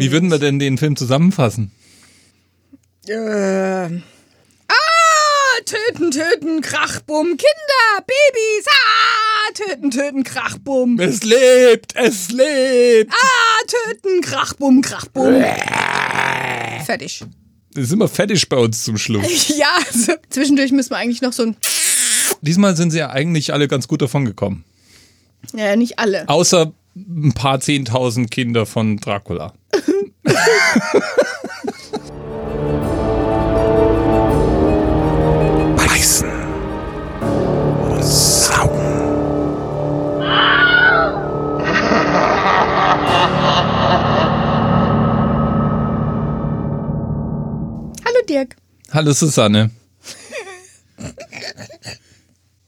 Wie würden wir denn den Film zusammenfassen? Äh. Ah, töten, töten, Krachbumm, Kinder, Babys, ah, töten, töten, Krachbumm. Es lebt, es lebt. Ah, töten, Krachbumm, Krachbumm. Fertig. Das ist immer fettisch bei uns zum Schluss. Ja, also zwischendurch müssen wir eigentlich noch so ein. Diesmal sind sie ja eigentlich alle ganz gut davon gekommen. Ja, nicht alle. Außer ein paar zehntausend Kinder von Dracula. Beißen. Saugen. Hallo Dirk. Hallo Susanne.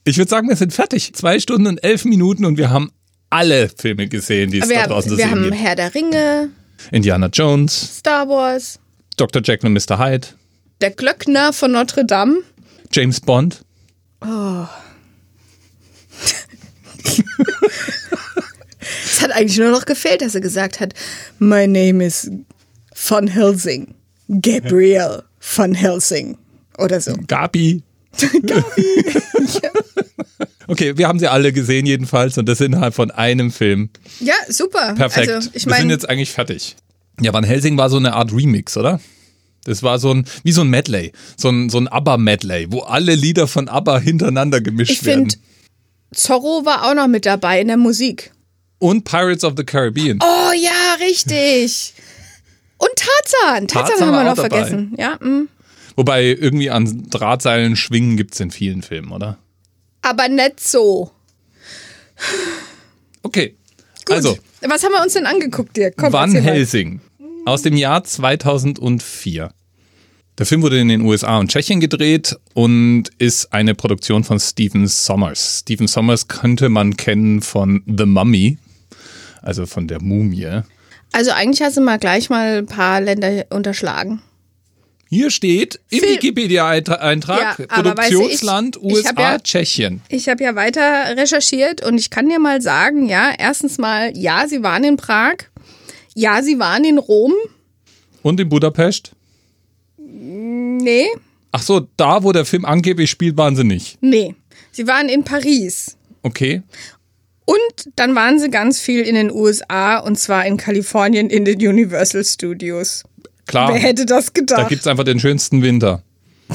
Ich würde sagen, wir sind fertig. Zwei Stunden und elf Minuten und wir haben alle Filme gesehen, die es Wir da draußen zu wir sehen haben gibt. Herr der Ringe, Indiana Jones, Star Wars, Dr. Jekyll und Mr. Hyde, der Glöckner von Notre Dame. James Bond. Es hat eigentlich nur noch gefehlt, dass er gesagt hat, My name is Van Helsing. Gabriel Van Helsing. Oder so. Gabi. Okay, wir haben sie alle gesehen jedenfalls und das innerhalb von einem Film. Ja, super. Perfekt. Also, ich wir sind jetzt eigentlich fertig. Ja, Van Helsing war so eine Art Remix, oder? Das war so ein, wie so ein Medley, so ein, so ein ABBA-Medley, wo alle Lieder von ABBA hintereinander gemischt ich werden. finde, Zorro war auch noch mit dabei in der Musik. Und Pirates of the Caribbean. Oh ja, richtig. Und Tarzan. Tarzan, Tarzan haben wir noch dabei. vergessen. Ja, mm. Wobei irgendwie an Drahtseilen schwingen gibt's in vielen Filmen, oder? Aber nicht so. Okay. Gut. Also, Was haben wir uns denn angeguckt, Dirk? Komm, Van. Helsing aus dem Jahr 2004. Der Film wurde in den USA und Tschechien gedreht und ist eine Produktion von Stephen Sommers. Stephen Sommers könnte man kennen von The Mummy, also von der Mumie. Also eigentlich hast du mal gleich mal ein paar Länder unterschlagen. Hier steht im Wikipedia-Eintrag Ja, aber weißt du, Produktionsland ich- ich USA, ja- Tschechien. Ich habe ja weiter recherchiert und ich kann dir mal sagen, ja, erstens mal, ja, sie waren in Prag. Ja, sie waren in Rom. Und in Budapest? Nee, Ach so, da, wo der Film angeblich spielt, waren sie nicht. nee. Sie waren in Paris. Okay. Und dann waren sie ganz viel in den USA und zwar in Kalifornien in den Universal Studios. Klar. Wer hätte das Da gedacht? gibt's einfach den schönsten Winter.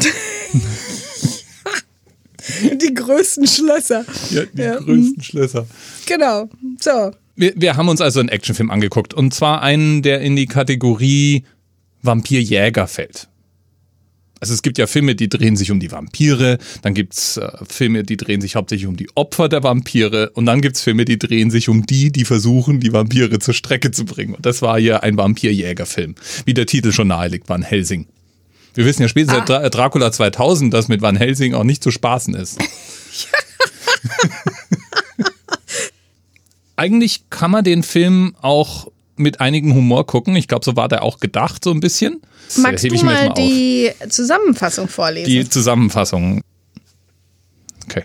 Die größten Schlösser. Ja, die Ja. größten Schlösser. Genau. So. Wir, wir haben uns also einen Actionfilm angeguckt. Und zwar einen, der in die Kategorie Vampirjäger fällt. Also es gibt ja Filme, die drehen sich um die Vampire, dann gibt's äh, Filme, die drehen sich hauptsächlich um die Opfer der Vampire und dann gibt's Filme, die drehen sich um die, die versuchen, die Vampire zur Strecke zu bringen. Und das war hier ein Vampirjägerfilm, wie der Titel schon nahelegt, Van Helsing. Wir wissen ja spätestens seit Dra Dracula 2000, dass mit Van Helsing auch nicht zu spaßen ist. Eigentlich kann man den Film auch mit einigem Humor gucken. Ich glaube, so war der auch gedacht, so ein bisschen. Das Magst du ich jetzt mal auf. die Zusammenfassung vorlesen? Die Zusammenfassung. Okay.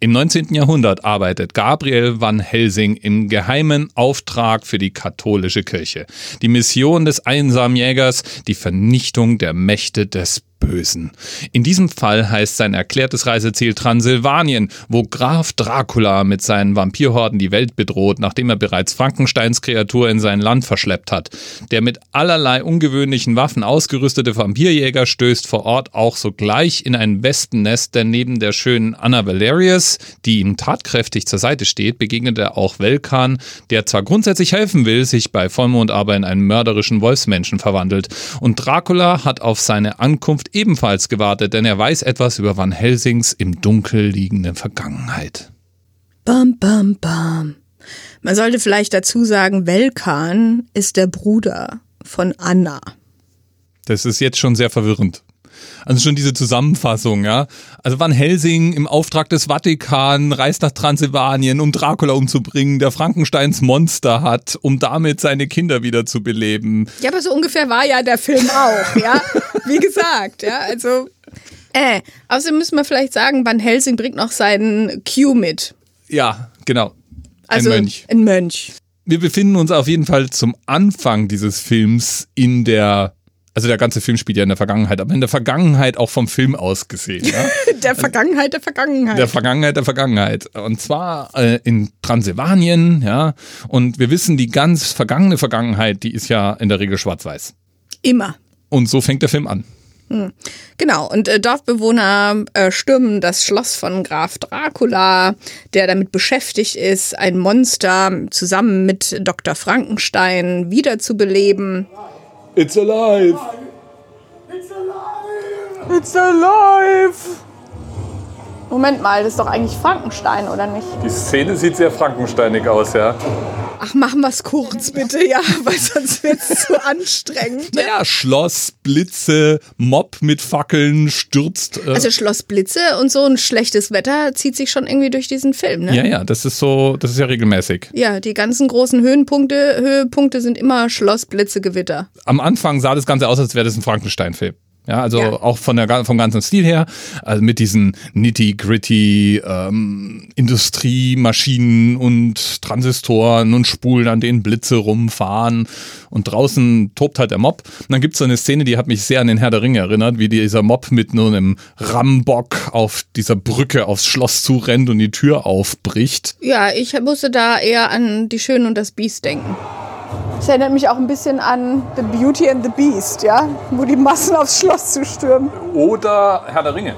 Im 19. Jahrhundert arbeitet Gabriel van Helsing im geheimen Auftrag für die katholische Kirche. Die Mission des einsamen Jägers, die Vernichtung der Mächte des Bösen. In diesem Fall heißt sein erklärtes Reiseziel Transsilvanien, wo Graf Dracula mit seinen Vampirhorden die Welt bedroht, nachdem er bereits Frankensteins Kreatur in sein Land verschleppt hat. Der mit allerlei ungewöhnlichen Waffen ausgerüstete Vampirjäger stößt vor Ort auch sogleich in ein Wespennest, denn neben der schönen Anna Valerius, die ihm tatkräftig zur Seite steht, begegnet er auch Velkan, der zwar grundsätzlich helfen will, sich bei Vollmond aber in einen mörderischen Wolfsmenschen verwandelt. Und Dracula hat auf seine Ankunft ebenfalls gewartet, denn er weiß etwas über Van Helsings im Dunkel liegende Vergangenheit. Bam, bam, bam. Man sollte vielleicht dazu sagen, Velkan ist der Bruder von Anna. Das ist jetzt schon sehr verwirrend. Also schon diese Zusammenfassung, ja. Also Van Helsing im Auftrag des Vatikan reist nach Transsilvanien, um Dracula umzubringen, der Frankensteins Monster hat, um damit seine Kinder wieder zu beleben. Ja, aber so ungefähr war ja der Film auch, ja. Wie gesagt, ja, also. Äh, außerdem müssen wir vielleicht sagen, Van Helsing bringt noch seinen Q mit. Ja, genau. Also Ein Mönch. Ein Mönch. wir befinden uns auf jeden Fall zum Anfang dieses Films in der also der ganze Film spielt ja in der Vergangenheit, aber in der Vergangenheit auch vom Film aus gesehen. Ja? der Vergangenheit der Vergangenheit. Der Vergangenheit der Vergangenheit. Und zwar äh, in Transsilvanien, ja. Und wir wissen, die ganz vergangene Vergangenheit, die ist ja in der Regel schwarz-weiß. Immer. Und so fängt der Film an. Hm. Genau, und äh, Dorfbewohner äh, stürmen das Schloss von Graf Dracula, der damit beschäftigt ist, ein Monster zusammen mit Dr. Frankenstein wiederzubeleben. It's alive! It's alive! It's alive! Moment mal, das ist doch eigentlich Frankenstein, oder nicht? Die Szene sieht sehr frankensteinig aus, ja. Ach, machen wir es kurz, bitte, ja, weil sonst wird es zu anstrengend. Naja, Schloss, Blitze, Mob mit Fackeln stürzt. Äh also Schloss, Blitze und so ein schlechtes Wetter zieht sich schon irgendwie durch diesen Film, ne? Ja, ja, das ist so, das ist ja regelmäßig. Ja, die ganzen großen Höhenpunkte, Höhepunkte sind immer Schloss, Blitze, Gewitter. Am Anfang sah das Ganze aus, als wäre das ein Frankenstein-Film. Ja, also ja. auch von der, vom ganzen Stil her, also mit diesen nitty-gritty ähm, Industriemaschinen und Transistoren und Spulen, an denen Blitze rumfahren und draußen tobt halt der Mob. Und dann gibt's so eine Szene, die hat mich sehr an den Herr der Ringe erinnert, wie dieser Mob mit nur einem Rambock auf dieser Brücke aufs Schloss zurennt und die Tür aufbricht. Ja, ich musste da eher an Die Schöne und das Biest denken. Das erinnert mich auch ein bisschen an The Beauty and the Beast, ja? Wo die Massen aufs Schloss zu stürmen. Oder Herr der Ringe.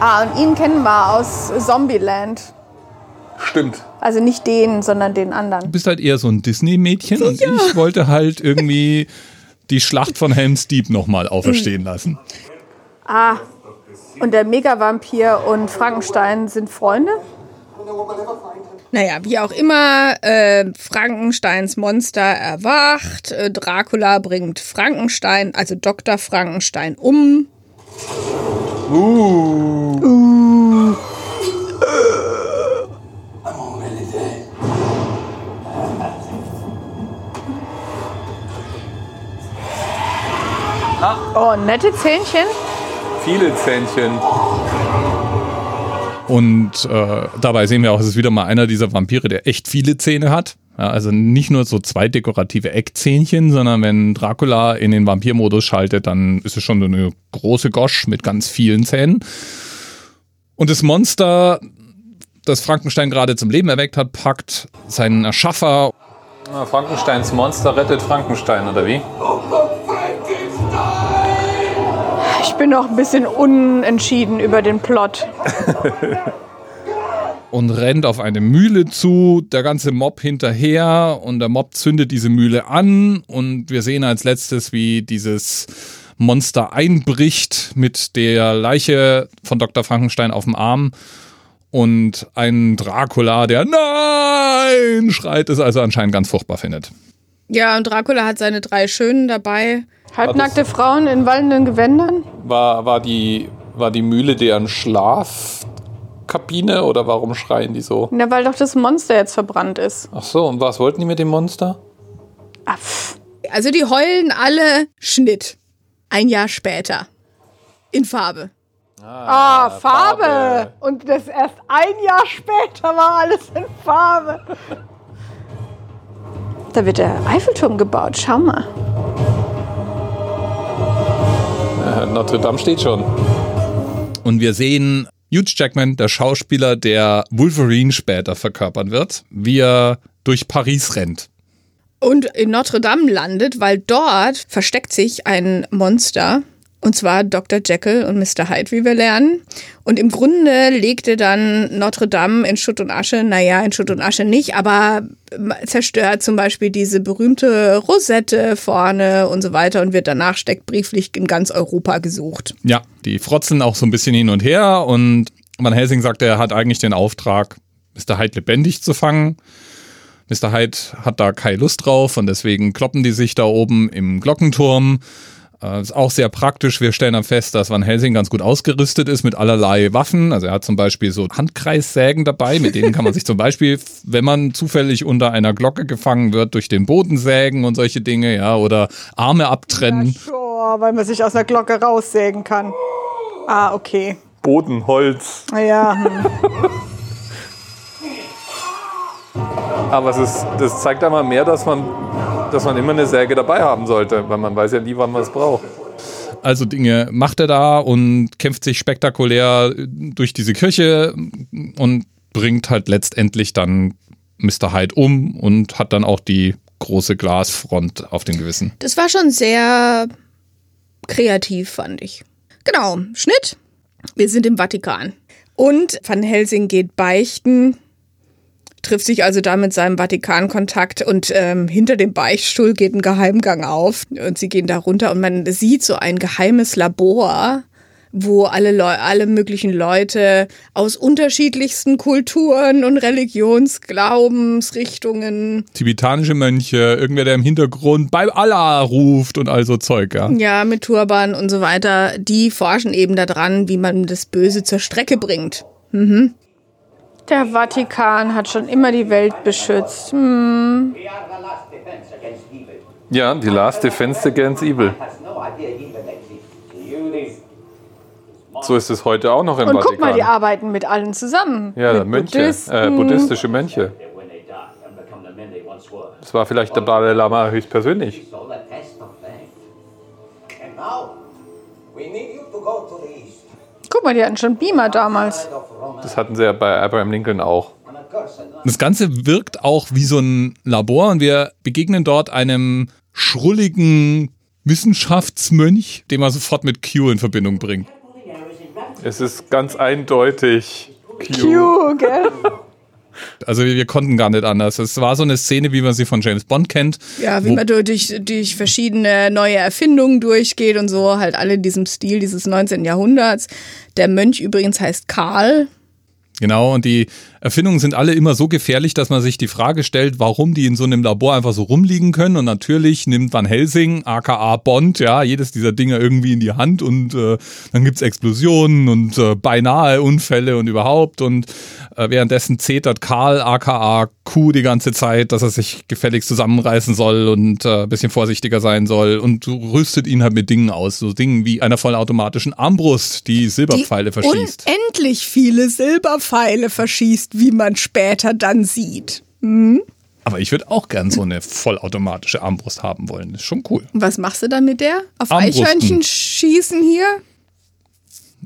Ah, und ihn kennen wir aus Zombieland. Stimmt. Also nicht den, sondern den anderen. Du bist halt eher so ein Disney-Mädchen und ich wollte halt irgendwie die Schlacht von Helm's Deep nochmal auferstehen lassen. Ah, und der Megavampir und Frankenstein sind Freunde? Naja, wie auch immer, äh, Frankensteins Monster erwacht, äh, Dracula bringt Frankenstein, also Dr. Frankenstein um. Uh. Uh. Oh, nette Zähnchen. Viele Zähnchen. Und äh, dabei sehen wir auch, es ist wieder mal einer dieser Vampire, der echt viele Zähne hat. Ja, also nicht nur so zwei dekorative Eckzähnchen, sondern wenn Dracula in den Vampirmodus schaltet, dann ist es schon so eine große Gosch mit ganz vielen Zähnen. Und das Monster, das Frankenstein gerade zum Leben erweckt hat, packt seinen Erschaffer. Ah, Frankensteins Monster rettet Frankenstein, oder wie? Ich bin noch ein bisschen unentschieden über den Plot. und rennt auf eine Mühle zu, der ganze Mob hinterher und der Mob zündet diese Mühle an und wir sehen als letztes, wie dieses Monster einbricht mit der Leiche von Dr. Frankenstein auf dem Arm und ein Dracula, der Nein schreit, es also anscheinend ganz furchtbar findet. Ja, und Dracula hat seine drei Schönen dabei. Halbnackte Frauen in wallenden Gewändern? War, war, die, war die Mühle deren Schlafkabine oder warum schreien die so? Na, weil doch das Monster jetzt verbrannt ist. Ach so, und was wollten die mit dem Monster? Ah, also die heulen alle Schnitt. Ein Jahr später. In Farbe. Ah, ah Farbe. Farbe. Und das erst ein Jahr später war alles in Farbe. Da wird der Eiffelturm gebaut, schau mal. Notre Dame steht schon. Und wir sehen Hugh Jackman, der Schauspieler, der Wolverine später verkörpern wird, wie er durch Paris rennt. Und in Notre Dame landet, weil dort versteckt sich ein Monster, und zwar Dr. Jekyll und Mr. Hyde, wie wir lernen. Und im Grunde legte dann Notre Dame in Schutt und Asche, naja, in Schutt und Asche nicht, aber zerstört zum Beispiel diese berühmte Rosette vorne und so weiter und wird danach steckbrieflich in ganz Europa gesucht. Ja, die frotzen auch so ein bisschen hin und her und Van Helsing sagt, er hat eigentlich den Auftrag, Mr. Hyde lebendig zu fangen. Mr. Hyde hat da keine Lust drauf und deswegen kloppen die sich da oben im Glockenturm äh, ist auch sehr praktisch. Wir stellen dann fest, dass Van Helsing ganz gut ausgerüstet ist mit allerlei Waffen. Also er hat zum Beispiel so Handkreissägen dabei, mit denen kann man sich zum Beispiel, wenn man zufällig unter einer Glocke gefangen wird, durch den Boden sägen und solche Dinge, ja, oder Arme abtrennen. Ja, sure, weil man sich aus der Glocke raussägen kann. Ah, okay. Bodenholz. Ja. Hm. Aber es ist, das zeigt einmal mehr, dass man, dass man immer eine Säge dabei haben sollte, weil man weiß ja nie, wann man es braucht. Also Dinge macht er da und kämpft sich spektakulär durch diese Kirche und bringt halt letztendlich dann Mr. Hyde um und hat dann auch die große Glasfront auf dem Gewissen. Das war schon sehr kreativ, fand ich. Genau, Schnitt. Wir sind im Vatikan. Und Van Helsing geht beichten, trifft sich also da mit seinem Vatikankontakt und ähm, hinter dem Beichtstuhl geht ein Geheimgang auf und sie gehen da runter und man sieht so ein geheimes Labor wo alle, Leu alle möglichen Leute aus unterschiedlichsten Kulturen und Religionsglaubensrichtungen. Tibetanische Mönche, irgendwer, der im Hintergrund bei Allah ruft und all so Zeug, ja. Ja, mit Turban und so weiter. Die forschen eben daran, wie man das Böse zur Strecke bringt. Mhm. Der Vatikan hat schon immer die Welt beschützt. Hm. Ja, die Last Defense Against Evil. So ist es heute auch noch im Und Vatikan. guck mal, die arbeiten mit allen zusammen. Ja, mit Mönche, Buddhisten. äh, buddhistische Mönche. Das war vielleicht der Dalai Lama höchstpersönlich. Guck mal, die hatten schon Beamer damals. Das hatten sie ja bei Abraham Lincoln auch. Das Ganze wirkt auch wie so ein Labor und wir begegnen dort einem schrulligen Wissenschaftsmönch, den man sofort mit Q in Verbindung bringt. Es ist ganz eindeutig Q. Q, gell? Also wir, wir konnten gar nicht anders. Es war so eine Szene, wie man sie von James Bond kennt. Ja, wie man durch, durch verschiedene neue Erfindungen durchgeht und so, halt alle in diesem Stil dieses 19. Jahrhunderts. Der Mönch übrigens heißt Karl. Genau, und die Erfindungen sind alle immer so gefährlich, dass man sich die Frage stellt, warum die in so einem Labor einfach so rumliegen können. Und natürlich nimmt Van Helsing, aka Bond, ja, jedes dieser Dinge irgendwie in die Hand und äh, dann gibt's Explosionen und äh, beinahe Unfälle und überhaupt. Und äh, währenddessen zetert Karl, aka Q, die ganze Zeit, dass er sich gefälligst zusammenreißen soll und äh, ein bisschen vorsichtiger sein soll und rüstet ihn halt mit Dingen aus. So Dingen wie einer vollautomatischen Armbrust, die Silberpfeile verschießt. unendlich viele Silberpfeile verschießt, wie man später dann sieht. Aber ich würde auch gern so eine vollautomatische Armbrust haben wollen. Das ist schon cool. Und was machst du dann mit der? Auf Armbrusten. Eichhörnchen schießen hier?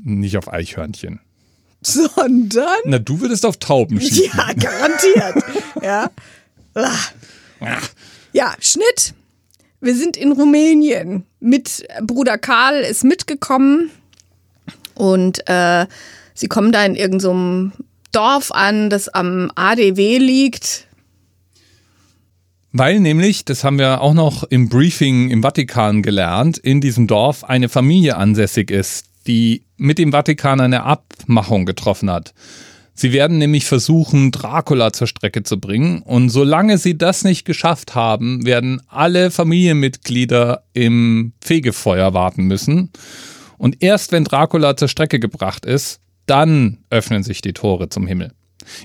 Nicht auf Eichhörnchen. Sondern? Na, du würdest auf Tauben schießen. Ja, garantiert. ja. Ah. Ja, Schnitt. Wir sind in Rumänien. Mit Bruder Karl ist mitgekommen und äh, sie kommen da in irgendeinem Dorf an, das am ADW liegt. Weil nämlich, das haben wir auch noch im Briefing im Vatikan gelernt, in diesem Dorf eine Familie ansässig ist, die mit dem Vatikan eine Abmachung getroffen hat. Sie werden nämlich versuchen, Dracula zur Strecke zu bringen. Und solange sie das nicht geschafft haben, werden alle Familienmitglieder im Fegefeuer warten müssen. Und erst wenn Dracula zur Strecke gebracht ist, dann öffnen sich die Tore zum Himmel.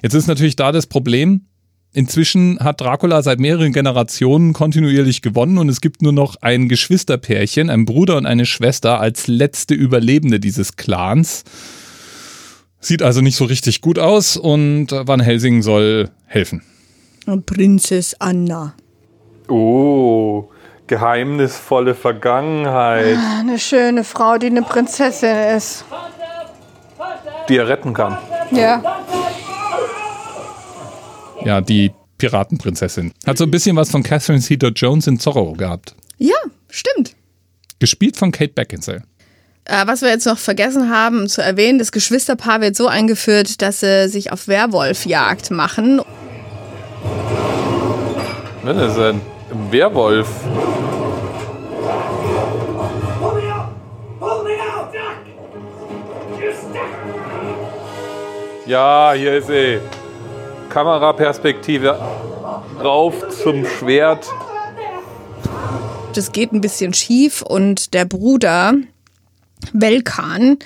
Jetzt ist natürlich da das Problem, Inzwischen hat Dracula seit mehreren Generationen kontinuierlich gewonnen und es gibt nur noch ein Geschwisterpärchen, ein Bruder und eine Schwester als letzte Überlebende dieses Clans. Sieht also nicht so richtig gut aus und Van Helsing soll helfen. Prinzess Anna. Oh, geheimnisvolle Vergangenheit, Eine schöne Frau, die eine Prinzessin ist. Die er retten kann. Ja. Ja, die Piratenprinzessin. Hat so ein bisschen was von Catherine Zeta-Jones in Zorro gehabt. Ja, stimmt. Gespielt von Kate Beckinsale. Äh, was wir jetzt noch vergessen haben zu erwähnen, das Geschwisterpaar wird so eingeführt, dass sie sich auf Werwolfjagd machen. Ne, das ist ein Werwolf. Ja, hier ist sie. Kameraperspektive rauf zum Schwert. Das geht ein bisschen schief und der Bruder Velkan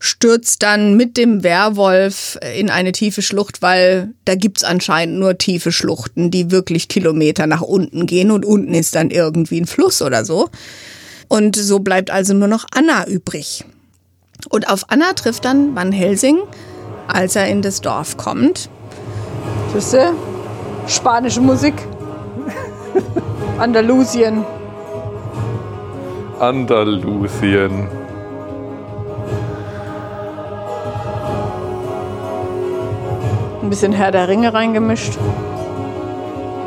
stürzt dann mit dem Werwolf in eine tiefe Schlucht, weil da gibt's anscheinend nur tiefe Schluchten, die wirklich Kilometer nach unten gehen und unten ist dann irgendwie ein Fluss oder so. Und so bleibt also nur noch Anna übrig. Und auf Anna trifft dann Van Helsing, als er in das Dorf kommt. Siehste? Spanische Musik. Andalusien. Andalusien. Ein bisschen Herr der Ringe reingemischt.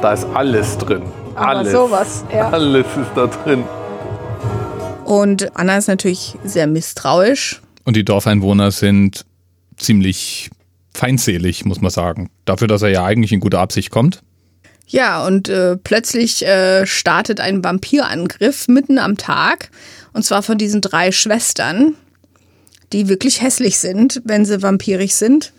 Da ist alles drin. Aber alles. sowas, ja. Alles ist da drin. Und Anna ist natürlich sehr misstrauisch. Und die Dorfeinwohner sind ziemlich feindselig, muss man sagen. Dafür, dass er ja eigentlich in guter Absicht kommt. Ja, und äh, plötzlich äh, startet ein Vampirangriff mitten am Tag. Und zwar von diesen drei Schwestern, die wirklich hässlich sind, wenn sie vampirig sind.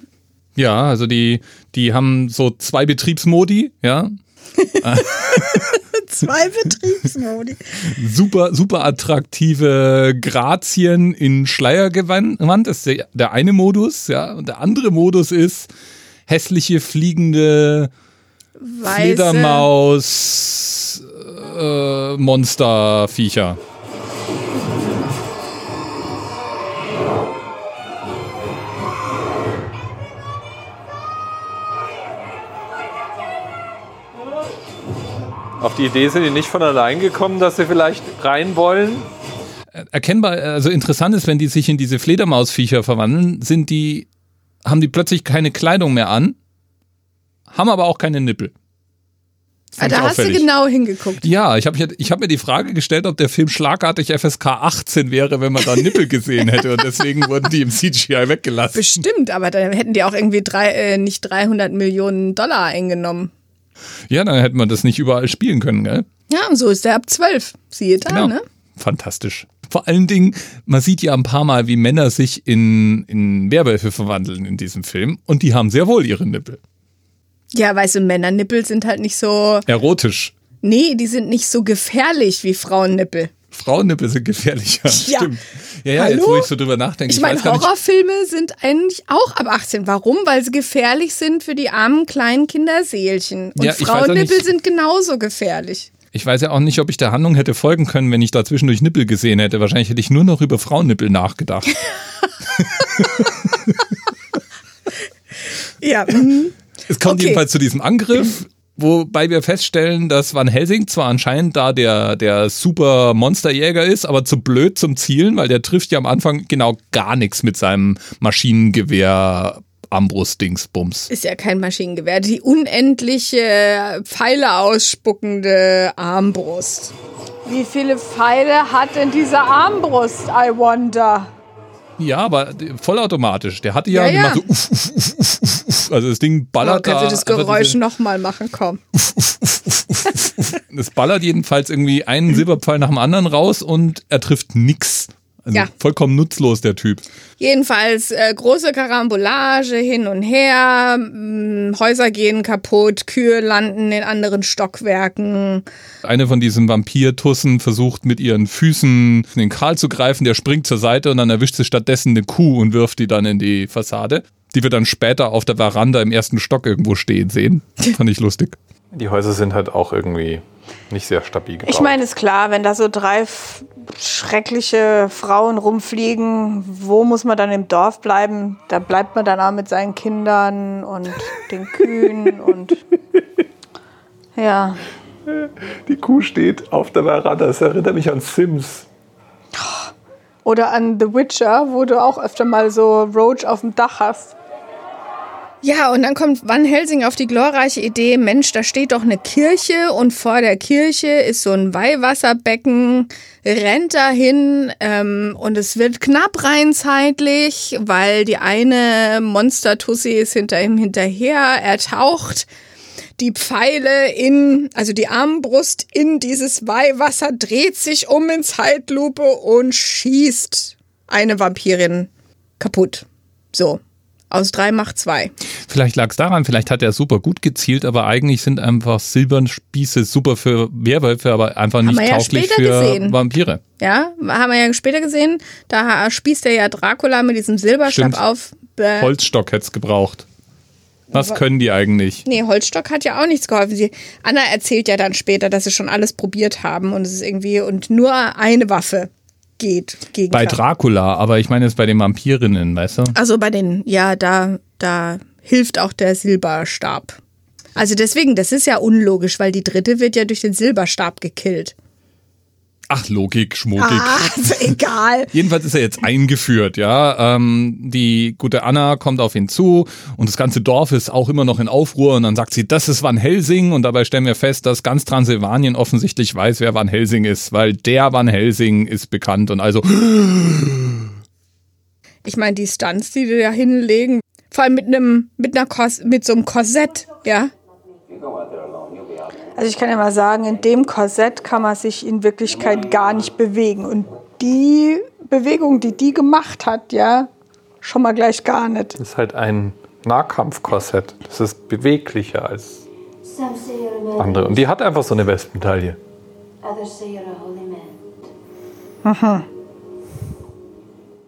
Ja, also die, die haben so zwei Betriebsmodi, ja. Zwei Betriebsmodi. Super, super attraktive Grazien in Schleiergewand ist der, der eine Modus, ja. Und der andere Modus ist hässliche fliegende Weiße. Fledermaus äh, Monsterviecher. Auf die Idee sind die nicht von allein gekommen, dass sie vielleicht rein wollen. Erkennbar, also interessant ist, wenn die sich in diese Fledermausviecher verwandeln, sind die, haben die plötzlich keine Kleidung mehr an, haben aber auch keine Nippel. Ah, da hast du genau hingeguckt. Ja, ich habe ich hab mir die Frage gestellt, ob der Film schlagartig FSK 18 wäre, wenn man da Nippel gesehen hätte. Und deswegen wurden die im CGI weggelassen. Bestimmt, aber dann hätten die auch irgendwie drei, äh, nicht 300 Millionen Dollar eingenommen. Ja, dann hätte man das nicht überall spielen können, gell? Ja, und so ist der ab 12. Siehe da, Genau. ne? Fantastisch. Vor allen Dingen, man sieht ja ein paar Mal, wie Männer sich in, in Werwölfe verwandeln in diesem Film. Und die haben sehr wohl ihre Nippel. Ja, weißt du, Männernippel sind halt nicht so. Erotisch. Nee, die sind nicht so gefährlich wie Frauennippel. Frauennippel sind gefährlicher. Ja. Stimmt. Ja, ja, Hallo? jetzt wo ich so drüber nachdenke. Ich meine, gar nicht- Horrorfilme sind eigentlich auch ab 18. Warum? Weil sie gefährlich sind für die armen kleinen Kinderseelchen. Und Ja, ich Frauennippel sind genauso gefährlich. Ich weiß ja auch nicht, ob ich der Handlung hätte folgen können, wenn ich da zwischendurch Nippel gesehen hätte. Wahrscheinlich hätte ich nur noch über Frauennippel nachgedacht. Ja. Es kommt Okay. jedenfalls zu diesem Angriff, wobei wir feststellen, dass Van Helsing zwar anscheinend da der, der super Monsterjäger ist, aber zu blöd zum Zielen, weil der trifft ja am Anfang genau gar nichts mit seinem Maschinengewehr Armbrust-Dingsbums. Ist ja kein Maschinengewehr. Die unendliche Pfeile ausspuckende Armbrust. Wie viele Pfeile hat denn diese Armbrust, I wonder? Ja, aber vollautomatisch. Der hatte ja, Ja, ja. so uff, uff, uff, uff, uff. Also das Ding Oh, ballert kannst da. du das Geräusch diese- nochmal machen? Komm. Es ballert jedenfalls irgendwie einen Silberpfeil nach dem anderen raus und er trifft nix. Also Ja. vollkommen nutzlos, der Typ. Jedenfalls äh, große Karambolage hin und her, mh, Häuser gehen kaputt, Kühe landen in anderen Stockwerken. Eine von diesen Vampirtussen versucht mit ihren Füßen den Karl zu greifen, der springt zur Seite und dann erwischt sie stattdessen eine Kuh und wirft die dann in die Fassade. Die wir dann später auf der Veranda im ersten Stock irgendwo stehen sehen. Fand ich lustig. Die Häuser sind halt auch irgendwie nicht sehr stabil gebaut. Ich meine, ist klar, wenn da so drei schreckliche Frauen rumfliegen, wo muss man dann im Dorf bleiben? Da bleibt man dann auch mit seinen Kindern und den Kühen und ja. die Kuh steht auf der Veranda. Das erinnert mich an Sims. Oder an The Witcher, wo du auch öfter mal so Roach auf dem Dach hast. Ja, und dann kommt Van Helsing auf die glorreiche Idee, Mensch, da steht doch eine Kirche und vor der Kirche ist so ein Weihwasserbecken, rennt dahin ähm, und es wird knapp rein zeitlich, weil die eine Monster-Tussi ist hinter ihm hinterher, er taucht die Pfeile in, also die Armbrust in dieses Weihwasser, dreht sich um in Zeitlupe und schießt eine Vampirin kaputt. So. Aus drei macht zwei. Vielleicht lag es daran, vielleicht hat er super gut gezielt, aber eigentlich sind einfach Silbernspieße super für Werwölfe, aber einfach nicht wir ja tauglich später für gesehen. Vampire. Ja, haben wir ja später gesehen. Da spießt er ja Dracula mit diesem Silberstab Stimmt. auf. Bäh. Holzstock hätte es gebraucht. Was können die eigentlich? Nee, Holzstock hat ja auch nichts geholfen. Sie, Anna erzählt ja dann später, dass sie schon alles probiert haben und es ist irgendwie und nur eine Waffe geht gegen Bei. Dracula, aber ich meine jetzt bei den Vampirinnen, weißt du? Also bei den, ja, da, da hilft auch der Silberstab. Also deswegen, das ist ja unlogisch, weil die dritte wird ja durch den Silberstab gekillt. Ach, Logik, Schmogik. Ah, ist egal. Jedenfalls ist er jetzt eingeführt, ja. Ähm, die gute Anna kommt auf ihn zu und das ganze Dorf ist auch immer noch in Aufruhr und dann sagt sie, das ist Van Helsing und dabei stellen wir fest, dass ganz Transsilvanien offensichtlich weiß, wer Van Helsing ist, weil der Van Helsing ist bekannt und also Ich meine, die Stunts, die die da hinlegen, vor allem mit einem, mit einer Kos mit so einem Korsett, ja. You go out there alone, you'll be out. Also ich kann ja mal sagen, in dem Korsett kann man sich in Wirklichkeit gar nicht bewegen. Und die Bewegung, die die gemacht hat, ja, schon mal gleich gar nicht. Das ist halt ein Nahkampfkorsett. Das ist beweglicher als andere. Und die hat einfach so eine Wespentaille. others say you're a holy man.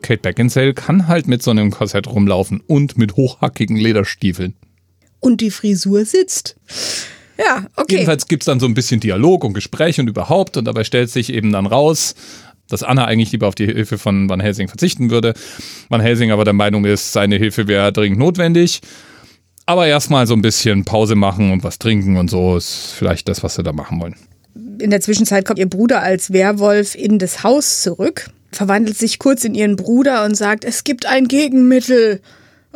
Kate Beckinsale kann halt mit so einem Korsett rumlaufen und mit hochhackigen Lederstiefeln. Und die Frisur sitzt. Ja, okay. Jedenfalls gibt's dann so ein bisschen Dialog und Gespräch und überhaupt und dabei stellt sich eben dann raus, dass Anna eigentlich lieber auf die Hilfe von Van Helsing verzichten würde. Van Helsing aber der Meinung ist, seine Hilfe wäre dringend notwendig. Aber erstmal so ein bisschen Pause machen und was trinken und so ist vielleicht das, was sie da machen wollen. In der Zwischenzeit kommt ihr Bruder als Werwolf in das Haus zurück, verwandelt sich kurz in ihren Bruder und sagt, es gibt ein Gegenmittel.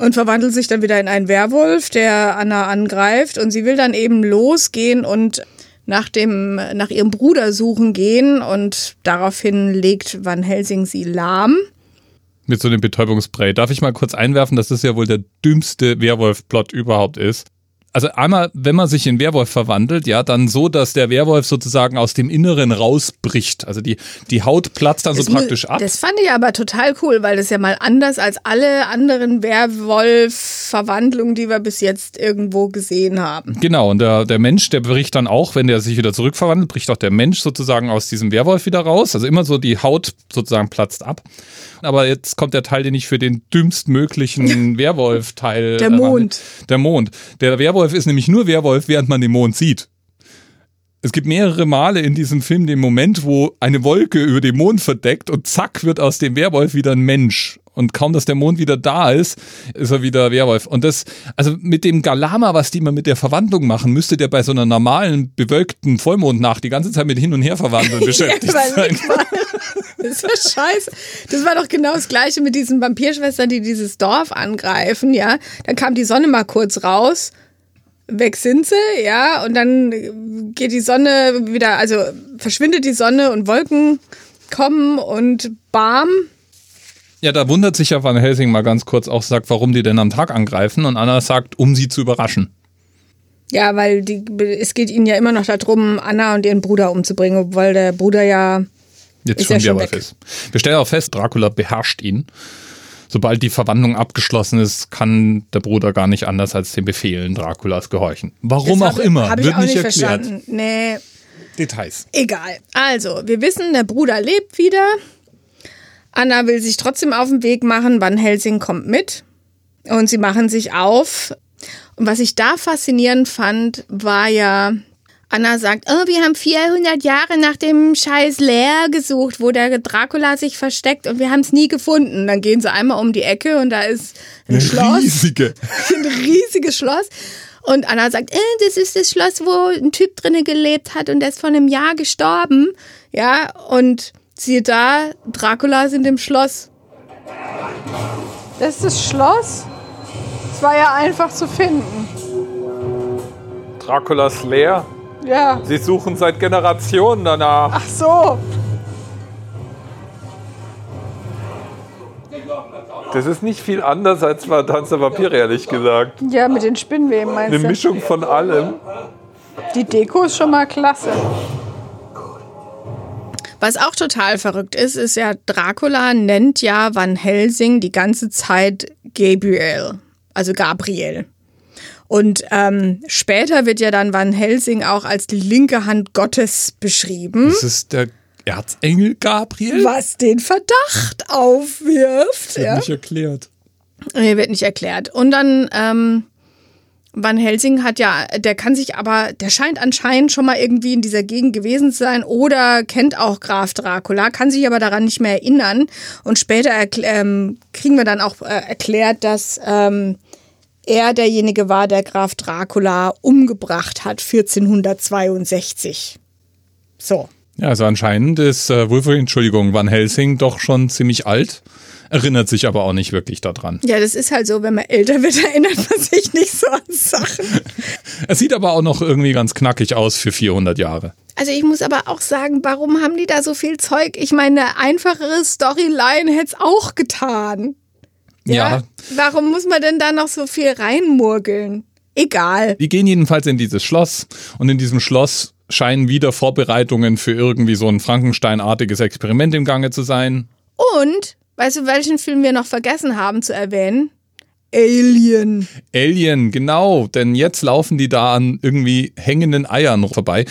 Und verwandelt sich dann wieder in einen Werwolf, der Anna angreift. Und sie will dann eben losgehen und nach, dem, nach ihrem Bruder suchen gehen. Und daraufhin legt Van Helsing sie lahm. Mit so einem Betäubungsspray. Darf ich mal kurz einwerfen, dass das ja wohl der dümmste Werwolf-Plot überhaupt ist? Also einmal, wenn man sich in Werwolf verwandelt, ja, dann so, dass der Werwolf sozusagen aus dem Inneren rausbricht. Also die, die Haut platzt dann so Das mu- praktisch ab. Das fand ich aber total cool, weil das ja mal anders als alle anderen Werwolf-Verwandlungen, die wir bis jetzt irgendwo gesehen haben. Genau, und der, der Mensch, der bricht dann auch, wenn der sich wieder zurückverwandelt, bricht auch der Mensch sozusagen aus diesem Werwolf wieder raus. Also immer so die Haut sozusagen platzt ab. Aber jetzt kommt der Teil, den ich für den dümmstmöglichen Werwolf-Teil. Der äh, Mond. Der Mond. Der Werwolf ist nämlich nur Werwolf, während man den Mond sieht. Es gibt mehrere Male in diesem Film den Moment, wo eine Wolke über den Mond verdeckt und zack wird aus dem Werwolf wieder ein Mensch. Und kaum, dass der Mond wieder da ist, ist er wieder Werwolf. Und das, also mit dem Galama, was die mal mit der Verwandlung machen, müsste der bei so einer normalen, bewölkten Vollmondnacht die ganze Zeit mit hin und her verwandeln beschäftigt sein. überleg mal. Das ist ja scheiße. Das war doch genau das Gleiche mit diesen Vampirschwestern, die dieses Dorf angreifen, ja. Dann kam die Sonne mal kurz raus, weg sind sie, ja, und dann geht die Sonne wieder, also verschwindet die Sonne und Wolken kommen und bam. Ja, da wundert sich ja Van Helsing mal ganz kurz auch, sagt, warum die denn am Tag angreifen. Und Anna sagt, um sie zu überraschen. Ja, weil die, es geht ihnen ja immer noch darum, Anna und ihren Bruder umzubringen, obwohl der Bruder ja Jetzt Ist schon ja schon Werwolf weg. ist. Wir stellen auch fest, Dracula beherrscht ihn. Sobald die Verwandlung abgeschlossen ist, kann der Bruder gar nicht anders als den Befehlen Draculas gehorchen. Warum Das auch hab- immer, hab wird nicht nicht erklärt. verstanden. Nee, Details. Egal. Also, wir wissen, der Bruder lebt wieder. Anna will sich trotzdem auf den Weg machen. Van Helsing kommt mit. Und sie machen sich auf. Und was ich da faszinierend fand, war ja, Anna sagt, oh, wir haben 400 Jahre nach dem scheiß Leer gesucht, wo der Dracula sich versteckt und wir haben es nie gefunden. Dann gehen sie einmal um die Ecke und da ist ein Schloss Riesige. ein riesiges Schloss. Und Anna sagt, äh, das ist das Schloss, wo ein Typ drinnen gelebt hat und der ist vor einem Jahr gestorben. Ja, und siehe da, Dracula ist in dem Schloss. Das ist das Schloss? Es war ja einfach zu finden. Draculas Lair. Ja. Sie suchen seit Generationen danach. Ach so. Das ist nicht viel anders als bei Tanz der Vampire, ehrlich gesagt. Ja, mit den Spinnweben Eine meinst du? Mischung von allem. Die Deko ist schon mal klasse. Was auch total verrückt ist, ist ja, Dracula nennt ja Van Helsing die ganze Zeit Gabriel, also Gabriel. Und ähm, später wird ja dann Van Helsing auch als die linke Hand Gottes beschrieben, Das ist der Erzengel Gabriel? was den Verdacht aufwirft. Wird Ja? nicht erklärt. Nee, wird nicht erklärt. Und dann, ähm, Van Helsing hat ja, der kann sich aber, der scheint anscheinend schon mal irgendwie in dieser Gegend gewesen zu sein oder kennt auch Graf Dracula, kann sich aber daran nicht mehr erinnern. Und später ähm, kriegen wir dann auch äh, erklärt, dass ähm, er derjenige war, der Graf Dracula umgebracht hat 1462. So. Ja, also anscheinend ist äh, Wolverine, Entschuldigung, Van Helsing doch schon ziemlich alt, erinnert sich aber auch nicht wirklich daran. Ja, das ist halt so, wenn man älter wird, erinnert man sich nicht so an Sachen. Er sieht aber auch noch irgendwie ganz knackig aus für 400 Jahre. Also ich muss aber auch sagen, warum haben die da so viel Zeug? Ich meine, eine einfachere Storyline hätte es auch getan. Ja. Warum muss man denn da noch so viel reinmurgeln? Egal. Die gehen jedenfalls in dieses Schloss und in diesem Schloss scheinen wieder Vorbereitungen für irgendwie so ein Frankenstein-artiges Experiment im Gange zu sein. Und, weißt du, welchen Film wir noch vergessen haben zu erwähnen? Alien. Alien, genau, denn jetzt laufen die da an irgendwie hängenden Eiern vorbei.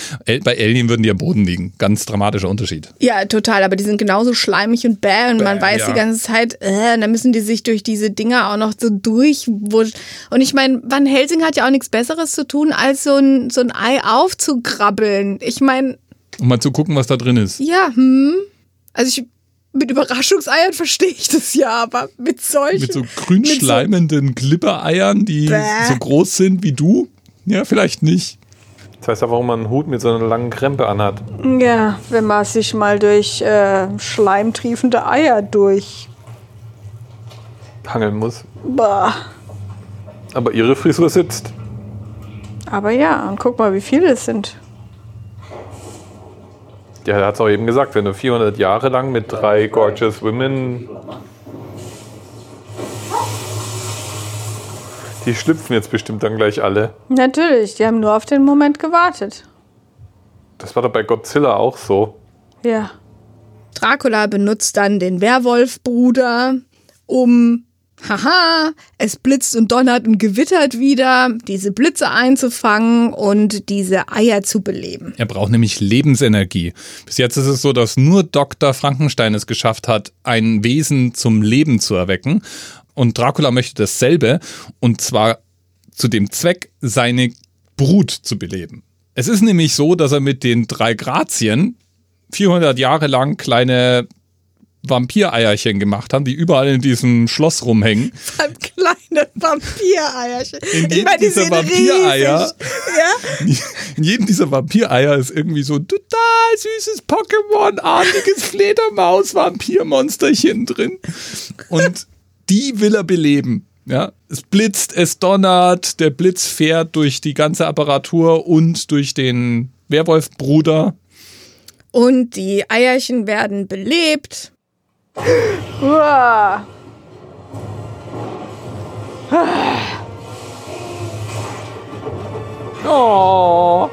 Bei Alien würden die am Boden liegen. Ganz dramatischer Unterschied. Ja, total, aber die sind genauso schleimig und bäh und man Bäh, weiß ja. die ganze Zeit, äh, und dann müssen die sich durch diese Dinger auch noch so durchwurschen. Und ich meine, Van Helsing hat ja auch nichts Besseres zu tun, als so ein, so ein Ei aufzugrabbeln. Ich meine, Um mal zu gucken, was da drin ist. ja, hm. Also ich, mit Überraschungseiern verstehe ich das ja, aber mit solchen. Mit so grün mit so- schleimenden Glibbereiern, die Bäh. so groß sind wie du. Ja, vielleicht nicht. Das heißt ja, warum man einen Hut mit so einer langen Krempe anhat. Ja, wenn man sich mal durch äh, schleimtriefende Eier durch. Hangeln muss. Bah. Aber ihre Frisur sitzt. Aber ja, und guck mal, wie viele es sind. Ja, er hat es auch eben gesagt, wenn du 400 Jahre lang mit drei gorgeous women. Die schlüpfen jetzt bestimmt dann gleich alle. Natürlich, die haben nur auf den Moment gewartet. Das war doch bei Godzilla auch so. Ja. Dracula benutzt dann den Werwolfbruder, um, haha, es blitzt und donnert und gewittert wieder, diese Blitze einzufangen und diese Eier zu beleben. Er braucht nämlich Lebensenergie. Bis jetzt ist es so, dass nur Dr. Frankenstein es geschafft hat, ein Wesen zum Leben zu erwecken. Und Dracula möchte dasselbe. Und zwar zu dem Zweck, seine Brut zu beleben. Es ist nämlich so, dass er mit den drei Grazien 400 Jahre lang kleine Vampireierchen gemacht haben, die überall in diesem Schloss rumhängen. Ein kleine Vampireierchen. In Ich jedem meine, die dieser Vampireier- riesig. Ja? In jedem dieser Vampireier ist irgendwie so ein total süßes Pokémon-artiges Fledermaus-Vampirmonsterchen drin. Und die will er beleben. Ja, es blitzt, es donnert, der Blitz fährt durch die ganze Apparatur und durch den Werwolfbruder. Und die Eierchen werden belebt. Uah. Oh.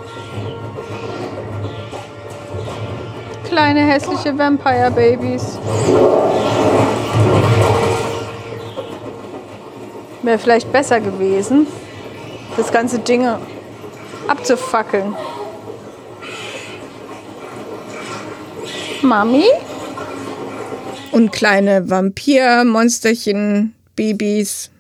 Kleine hässliche Vampire Babys. Wäre vielleicht besser gewesen, das ganze Ding abzufackeln. Mami? Und kleine Vampirmonsterchen, Babys.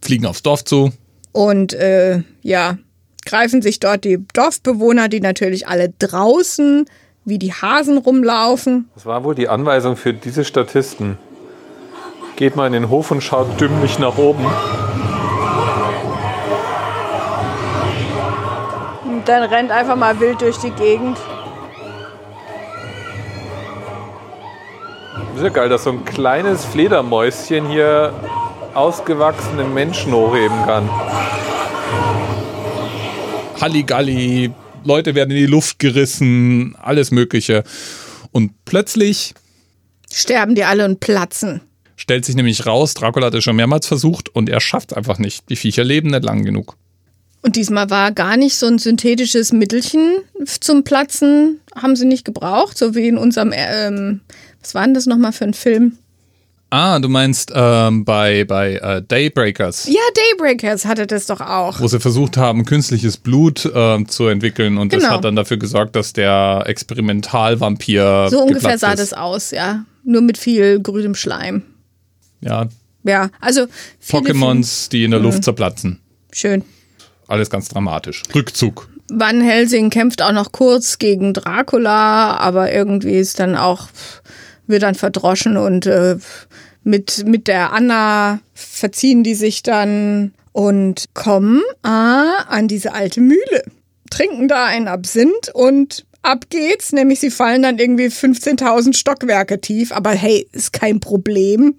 Fliegen aufs Dorf zu. Und äh, ja, greifen sich dort die Dorfbewohner, die natürlich alle draußen wie die Hasen rumlaufen. Das war wohl die Anweisung für diese Statisten. Geht mal in den Hof und schaut dümmlich nach oben. Und dann rennt einfach mal wild durch die Gegend. Ja geil, dass so ein kleines Fledermäuschen hier ausgewachsene Menschen hochheben kann. Halligalli, Leute werden in die Luft gerissen, alles Mögliche. Und plötzlich Sterben die alle und platzen. stellt sich nämlich raus, Dracula hat es schon mehrmals versucht und er schafft es einfach nicht. Die Viecher leben nicht lang genug. Und diesmal war gar nicht so ein synthetisches Mittelchen zum Platzen, haben sie nicht gebraucht, so wie in unserem, ähm, was war denn das nochmal für ein Film? Ah, du meinst ähm, bei, bei äh, Daybreakers, Ja, Daybreakers hatte das doch auch. wo sie versucht haben, künstliches Blut ähm, zu entwickeln und das Genau. hat dann dafür gesorgt, dass der Experimentalvampir So ungefähr sah ist. das aus, ja. Nur mit viel grünem Schleim. Ja, Ja, also Pokémons, die in der Luft zerplatzen. Schön. Alles ganz dramatisch. Rückzug. Van Helsing kämpft auch noch kurz gegen Dracula, aber irgendwie ist dann auch, wird dann verdroschen und äh, mit, mit der Anna verziehen die sich dann und kommen ah, an diese alte Mühle, trinken da einen Absinth und ab geht's. Nämlich sie fallen dann irgendwie 15.000 Stockwerke tief. Aber hey, ist kein Problem.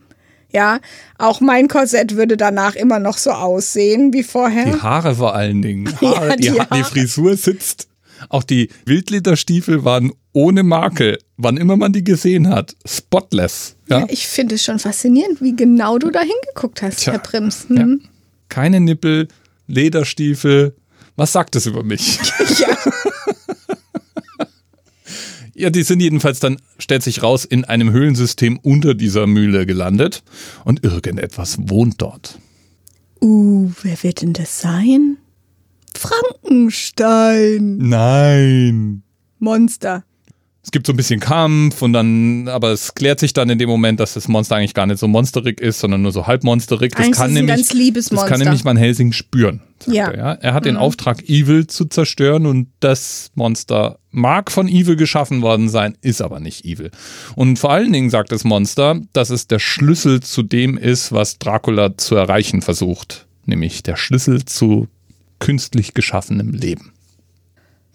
Ja, auch mein Korsett würde danach immer noch so aussehen wie vorher. Die Haare vor allen Dingen. Ja, Haare, die die, die Haare. Frisur sitzt. Auch die Wildlederstiefel waren ohne Makel, wann immer man die gesehen hat. Spotless. Ja? Ja, ich finde es schon faszinierend, wie genau du da hingeguckt hast, Tja. Herr Prims. Ja. Hm. Keine Nippel, Lederstiefel. Was sagt das über mich? Ja. Ja, die sind jedenfalls dann, stellt sich raus, in einem Höhlensystem unter dieser Mühle gelandet und irgendetwas wohnt dort. Uh, wer wird denn das sein? Frankenstein. Nein. Monster. Es gibt so ein bisschen Kampf und dann, aber es klärt sich dann in dem Moment, dass das Monster eigentlich gar nicht so monsterig ist, sondern nur so halbmonsterig. Das Eigentlich kann ist es ein nämlich, ganz liebes das kann Monster. nämlich Van Helsing spüren. Ja. Er, ja. er hat den Auftrag, Evil zu zerstören und das Monster mag von Evil geschaffen worden sein, ist aber nicht Evil. Und vor allen Dingen sagt das Monster, dass es der Schlüssel zu dem ist, was Dracula zu erreichen versucht. Nämlich der Schlüssel zu künstlich geschaffenem Leben.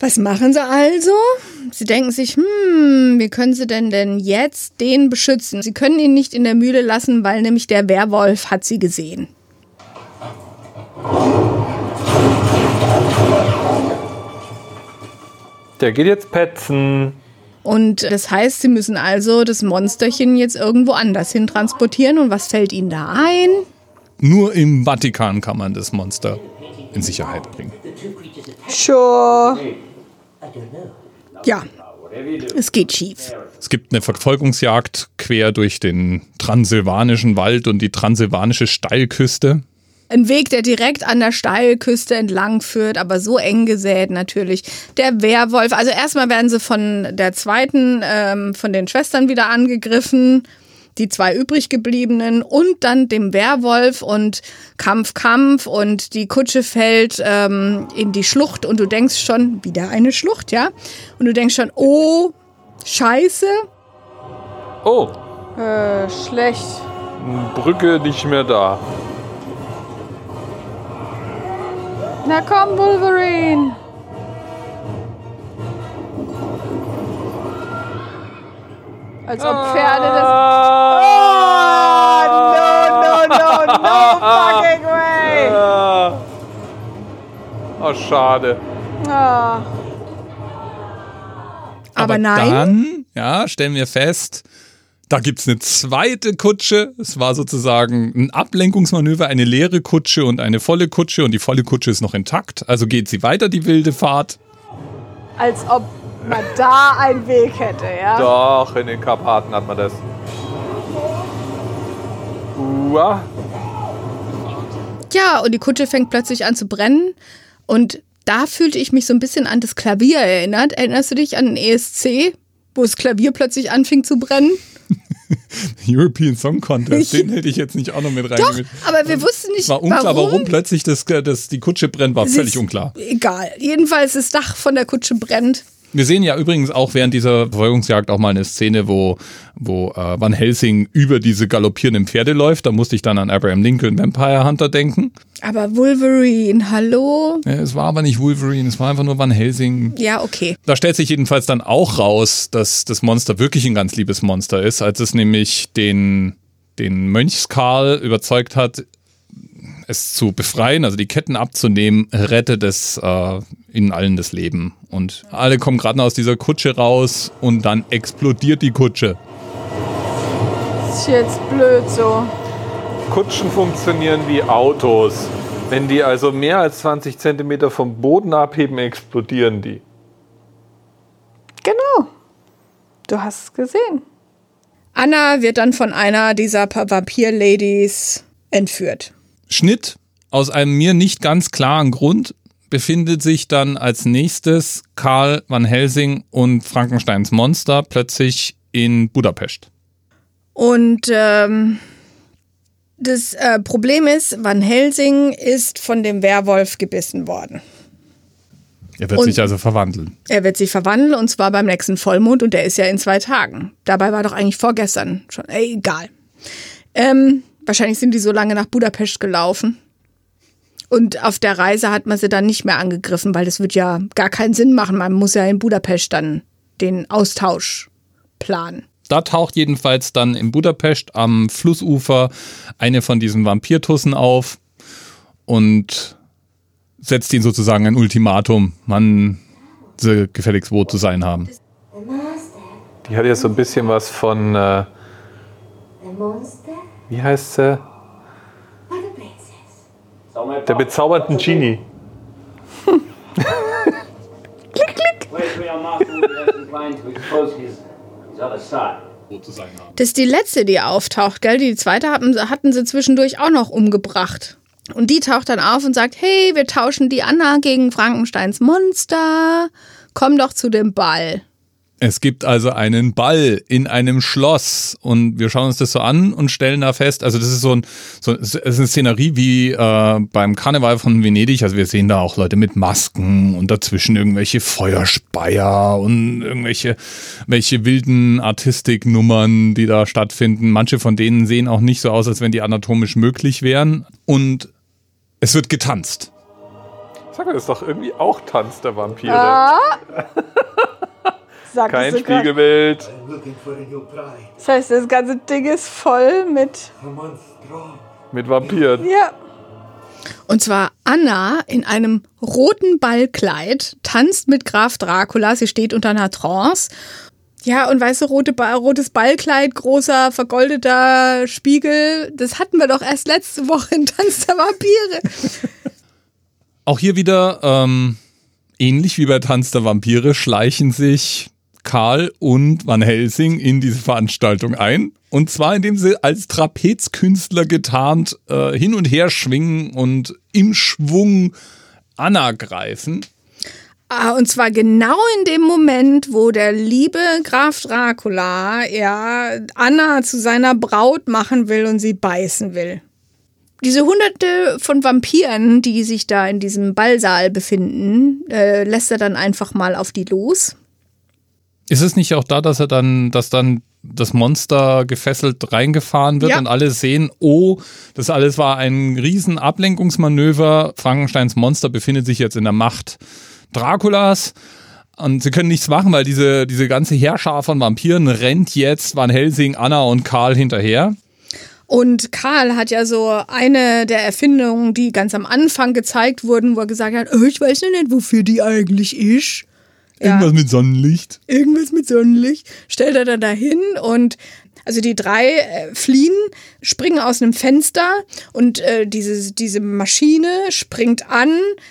Was machen sie also? Sie denken sich, hm, wie können sie denn denn jetzt den beschützen? Sie können ihn nicht in der Mühle lassen, weil nämlich der Werwolf hat sie gesehen. Der geht jetzt petzen. Und das heißt, sie müssen also das Monsterchen jetzt irgendwo anders hin transportieren. Und was fällt ihnen da ein? Nur im Vatikan kann man das Monster in Sicherheit bringen. Sure. Ja, es geht schief. Es gibt eine Verfolgungsjagd quer durch den transsilvanischen Wald und die transsilvanische Steilküste. Ein Weg, der direkt an der Steilküste entlang führt, aber so eng gesät natürlich. Der Werwolf, also erstmal werden sie von der zweiten, ähm, von den Schwestern wieder angegriffen, die zwei übrig gebliebenen und dann dem Werwolf und Kampf, Kampf und die Kutsche fällt ähm, in die Schlucht und du denkst schon, wieder eine Schlucht, ja? Und du denkst schon, oh, scheiße. Oh, Äh, schlecht. Brücke nicht mehr da. Na komm, Wolverine. Als ob Pferde das. Oh, no, no, no, no fucking way. Oh, schade. Ah. Aber, nein. Dann, ja, stellen wir fest, da gibt's eine zweite Kutsche. Es war sozusagen ein Ablenkungsmanöver, eine leere Kutsche und eine volle Kutsche und die volle Kutsche ist noch intakt. Also geht sie weiter, die wilde Fahrt. Als ob man da einen Weg hätte, ja? Doch, in den Karpaten hat man das. Uah. Ja, und die Kutsche fängt plötzlich an zu brennen. Und da fühlte ich mich so ein bisschen an das Klavier erinnert. Erinnerst du dich an den ESC, wo das Klavier plötzlich anfing zu brennen? European Song Contest, den hätte ich jetzt nicht auch noch mit Doch, reingemischt. aber wir wussten nicht, Es war unklar, warum. warum, plötzlich das, das, die Kutsche brennt, war Sie völlig unklar. Egal. Jedenfalls das Dach von der Kutsche brennt. Wir sehen ja übrigens auch während dieser Verfolgungsjagd auch mal eine Szene, wo, wo äh, Van Helsing über diese galoppierenden Pferde läuft. Da musste ich dann an Abraham Lincoln Vampire Hunter denken. Aber Wolverine, hallo? Ja, es war aber nicht Wolverine, es war einfach nur Van Helsing. Ja, okay. Da stellt sich jedenfalls dann auch raus, dass das Monster wirklich ein ganz liebes Monster ist, als es nämlich den, den Mönchskarl überzeugt hat, es zu befreien, also die Ketten abzunehmen, rettet es äh, ihnen allen das Leben. Und alle kommen gerade noch aus dieser Kutsche raus und dann explodiert die Kutsche. Ist jetzt blöd so. Kutschen funktionieren wie Autos. Wenn die also mehr als 20 Zentimeter vom Boden abheben, explodieren die. Genau. Du hast es gesehen. Anna wird dann von einer dieser Vampir-Ladies entführt. Schnitt aus einem mir nicht ganz klaren Grund befindet sich dann als nächstes Karl Van Helsing und Frankensteins Monster plötzlich in Budapest. Und ähm, das äh, Problem ist, Van Helsing ist von dem Werwolf gebissen worden. Er wird Und- sich also verwandeln. Er wird sich verwandeln und zwar beim nächsten Vollmond und der ist ja in zwei Tagen. Dabei war doch eigentlich vorgestern schon. Ey, egal. Ähm, wahrscheinlich sind die so lange nach Budapest gelaufen. Und auf der Reise hat man sie dann nicht mehr angegriffen, weil das wird ja gar keinen Sinn machen. Man muss ja in Budapest dann den Austausch planen. Da taucht jedenfalls dann in Budapest am Flussufer eine von diesen Vampirtussen auf und setzt ihnen sozusagen ein Ultimatum, man sie gefälligst wo zu sein haben. Die hat ja so ein bisschen was von, äh, wie heißt sie? Der bezaubernden Genie. Sein haben. Das ist die letzte, die auftaucht, gell? Die zweite hatten, hatten sie zwischendurch auch noch umgebracht. Und die taucht dann auf und sagt, hey, wir tauschen die Anna gegen Frankensteins Monster. Komm doch zu dem Ball. Es gibt also einen Ball in einem Schloss und wir schauen uns das so an und stellen da fest, also das ist so, ein, so es ist eine Szenerie wie äh, beim Karneval von Venedig, also wir sehen da auch Leute mit Masken und dazwischen irgendwelche Feuerspeier und irgendwelche welche wilden Artistiknummern, die da stattfinden. Manche von denen sehen auch nicht so aus, als wenn die anatomisch möglich wären und es wird getanzt. Sag mal, das ist doch irgendwie auch Tanz der Vampire. Sag Kein Spiegelbild. Das heißt, das ganze Ding ist voll mit. Mit Vampiren. Ja. Und zwar Anna in einem roten Ballkleid tanzt mit Graf Dracula. Sie steht unter einer Trance. Ja, und weißt du, rote ba rotes Ballkleid, großer vergoldeter Spiegel, das hatten wir doch erst letzte Woche in Tanz der Vampire. Auch hier wieder, ähm, ähnlich wie bei Tanz der Vampire, schleichen sich Karl und Van Helsing in diese Veranstaltung ein. Und zwar, indem sie als Trapezkünstler getarnt äh, hin und her schwingen und im Schwung Anna greifen. Ah, und zwar genau in dem Moment, wo der liebe Graf Dracula ja Anna zu seiner Braut machen will und sie beißen will. Diese hunderte von Vampiren, die sich da in diesem Ballsaal befinden, äh, lässt er dann einfach mal auf die los. Ist es nicht auch da, dass er dann, dass dann das Monster gefesselt reingefahren wird Ja. und alle sehen, oh, das alles war ein riesen Ablenkungsmanöver. Frankensteins Monster befindet sich jetzt in der Macht Draculas. Und sie können nichts machen, weil diese, diese ganze Heerschar von Vampiren rennt jetzt Van Helsing, Anna und Karl hinterher. Und Karl hat ja so eine der Erfindungen, die ganz am Anfang gezeigt wurden, wo er gesagt hat, oh, ich weiß nicht, wofür die eigentlich ist. Irgendwas mit Sonnenlicht. irgendwas mit Sonnenlicht, stellt er dann dahin und also die drei äh, fliehen, springen aus einem Fenster und äh, diese, diese Maschine springt an,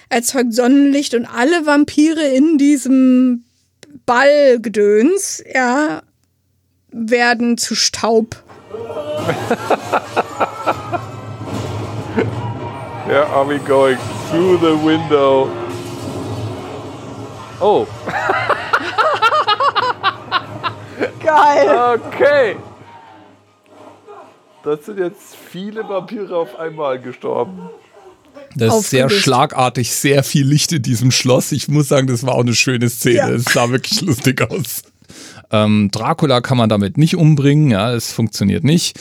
erzeugt Sonnenlicht und alle Vampire in diesem Ballgedöns, ja, werden zu Staub. Where are we going? Through the window. Oh, Geil. okay. Das sind jetzt viele Vampire auf einmal gestorben. Das ist sehr schlagartig, sehr viel Licht in diesem Schloss. Ich muss sagen, das war auch eine schöne Szene. Ja. Es sah wirklich lustig aus. Ähm, Dracula kann man damit nicht umbringen, ja, es funktioniert nicht.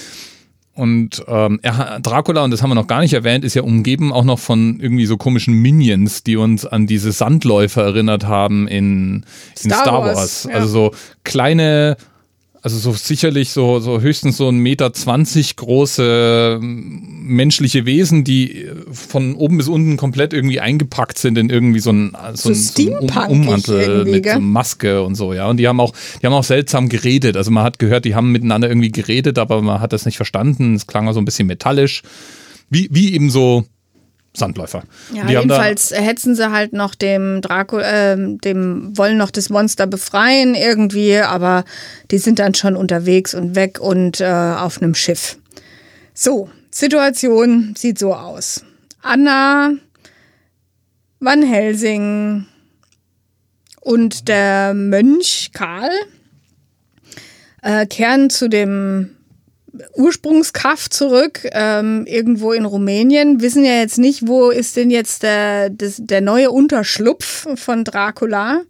Und ähm, er, Dracula, und das haben wir noch gar nicht erwähnt, ist ja umgeben auch noch von irgendwie so komischen Minions, die uns an diese Sandläufer erinnert haben in, in Star Star Wars, Wars. ja. Also so kleine, also so sicherlich so, so höchstens so ein Meter zwanzig große ähm, menschliche Wesen, die äh, von oben bis unten komplett irgendwie eingepackt sind in irgendwie so ein, so, ein, so ein Um- steampunkig Ummantel mit so Maske und so, ja. Und die haben auch, die haben auch seltsam geredet. Also man hat gehört, die haben miteinander irgendwie geredet, aber man hat das nicht verstanden. Es klang auch so ein bisschen metallisch. Wie, wie eben so Sandläufer. Ja, die jedenfalls hetzen sie halt noch dem Dracula, ähm, dem wollen noch das Monster befreien irgendwie, aber die sind dann schon unterwegs und weg und äh, auf einem Schiff. So, Situation sieht so aus. Anna, Van Helsing und der Mönch Karl äh, kehren zu dem Ursprungskaff zurück, ähm, irgendwo in Rumänien, wissen ja jetzt nicht, wo ist denn jetzt der, das, der neue Unterschlupf von Dracula,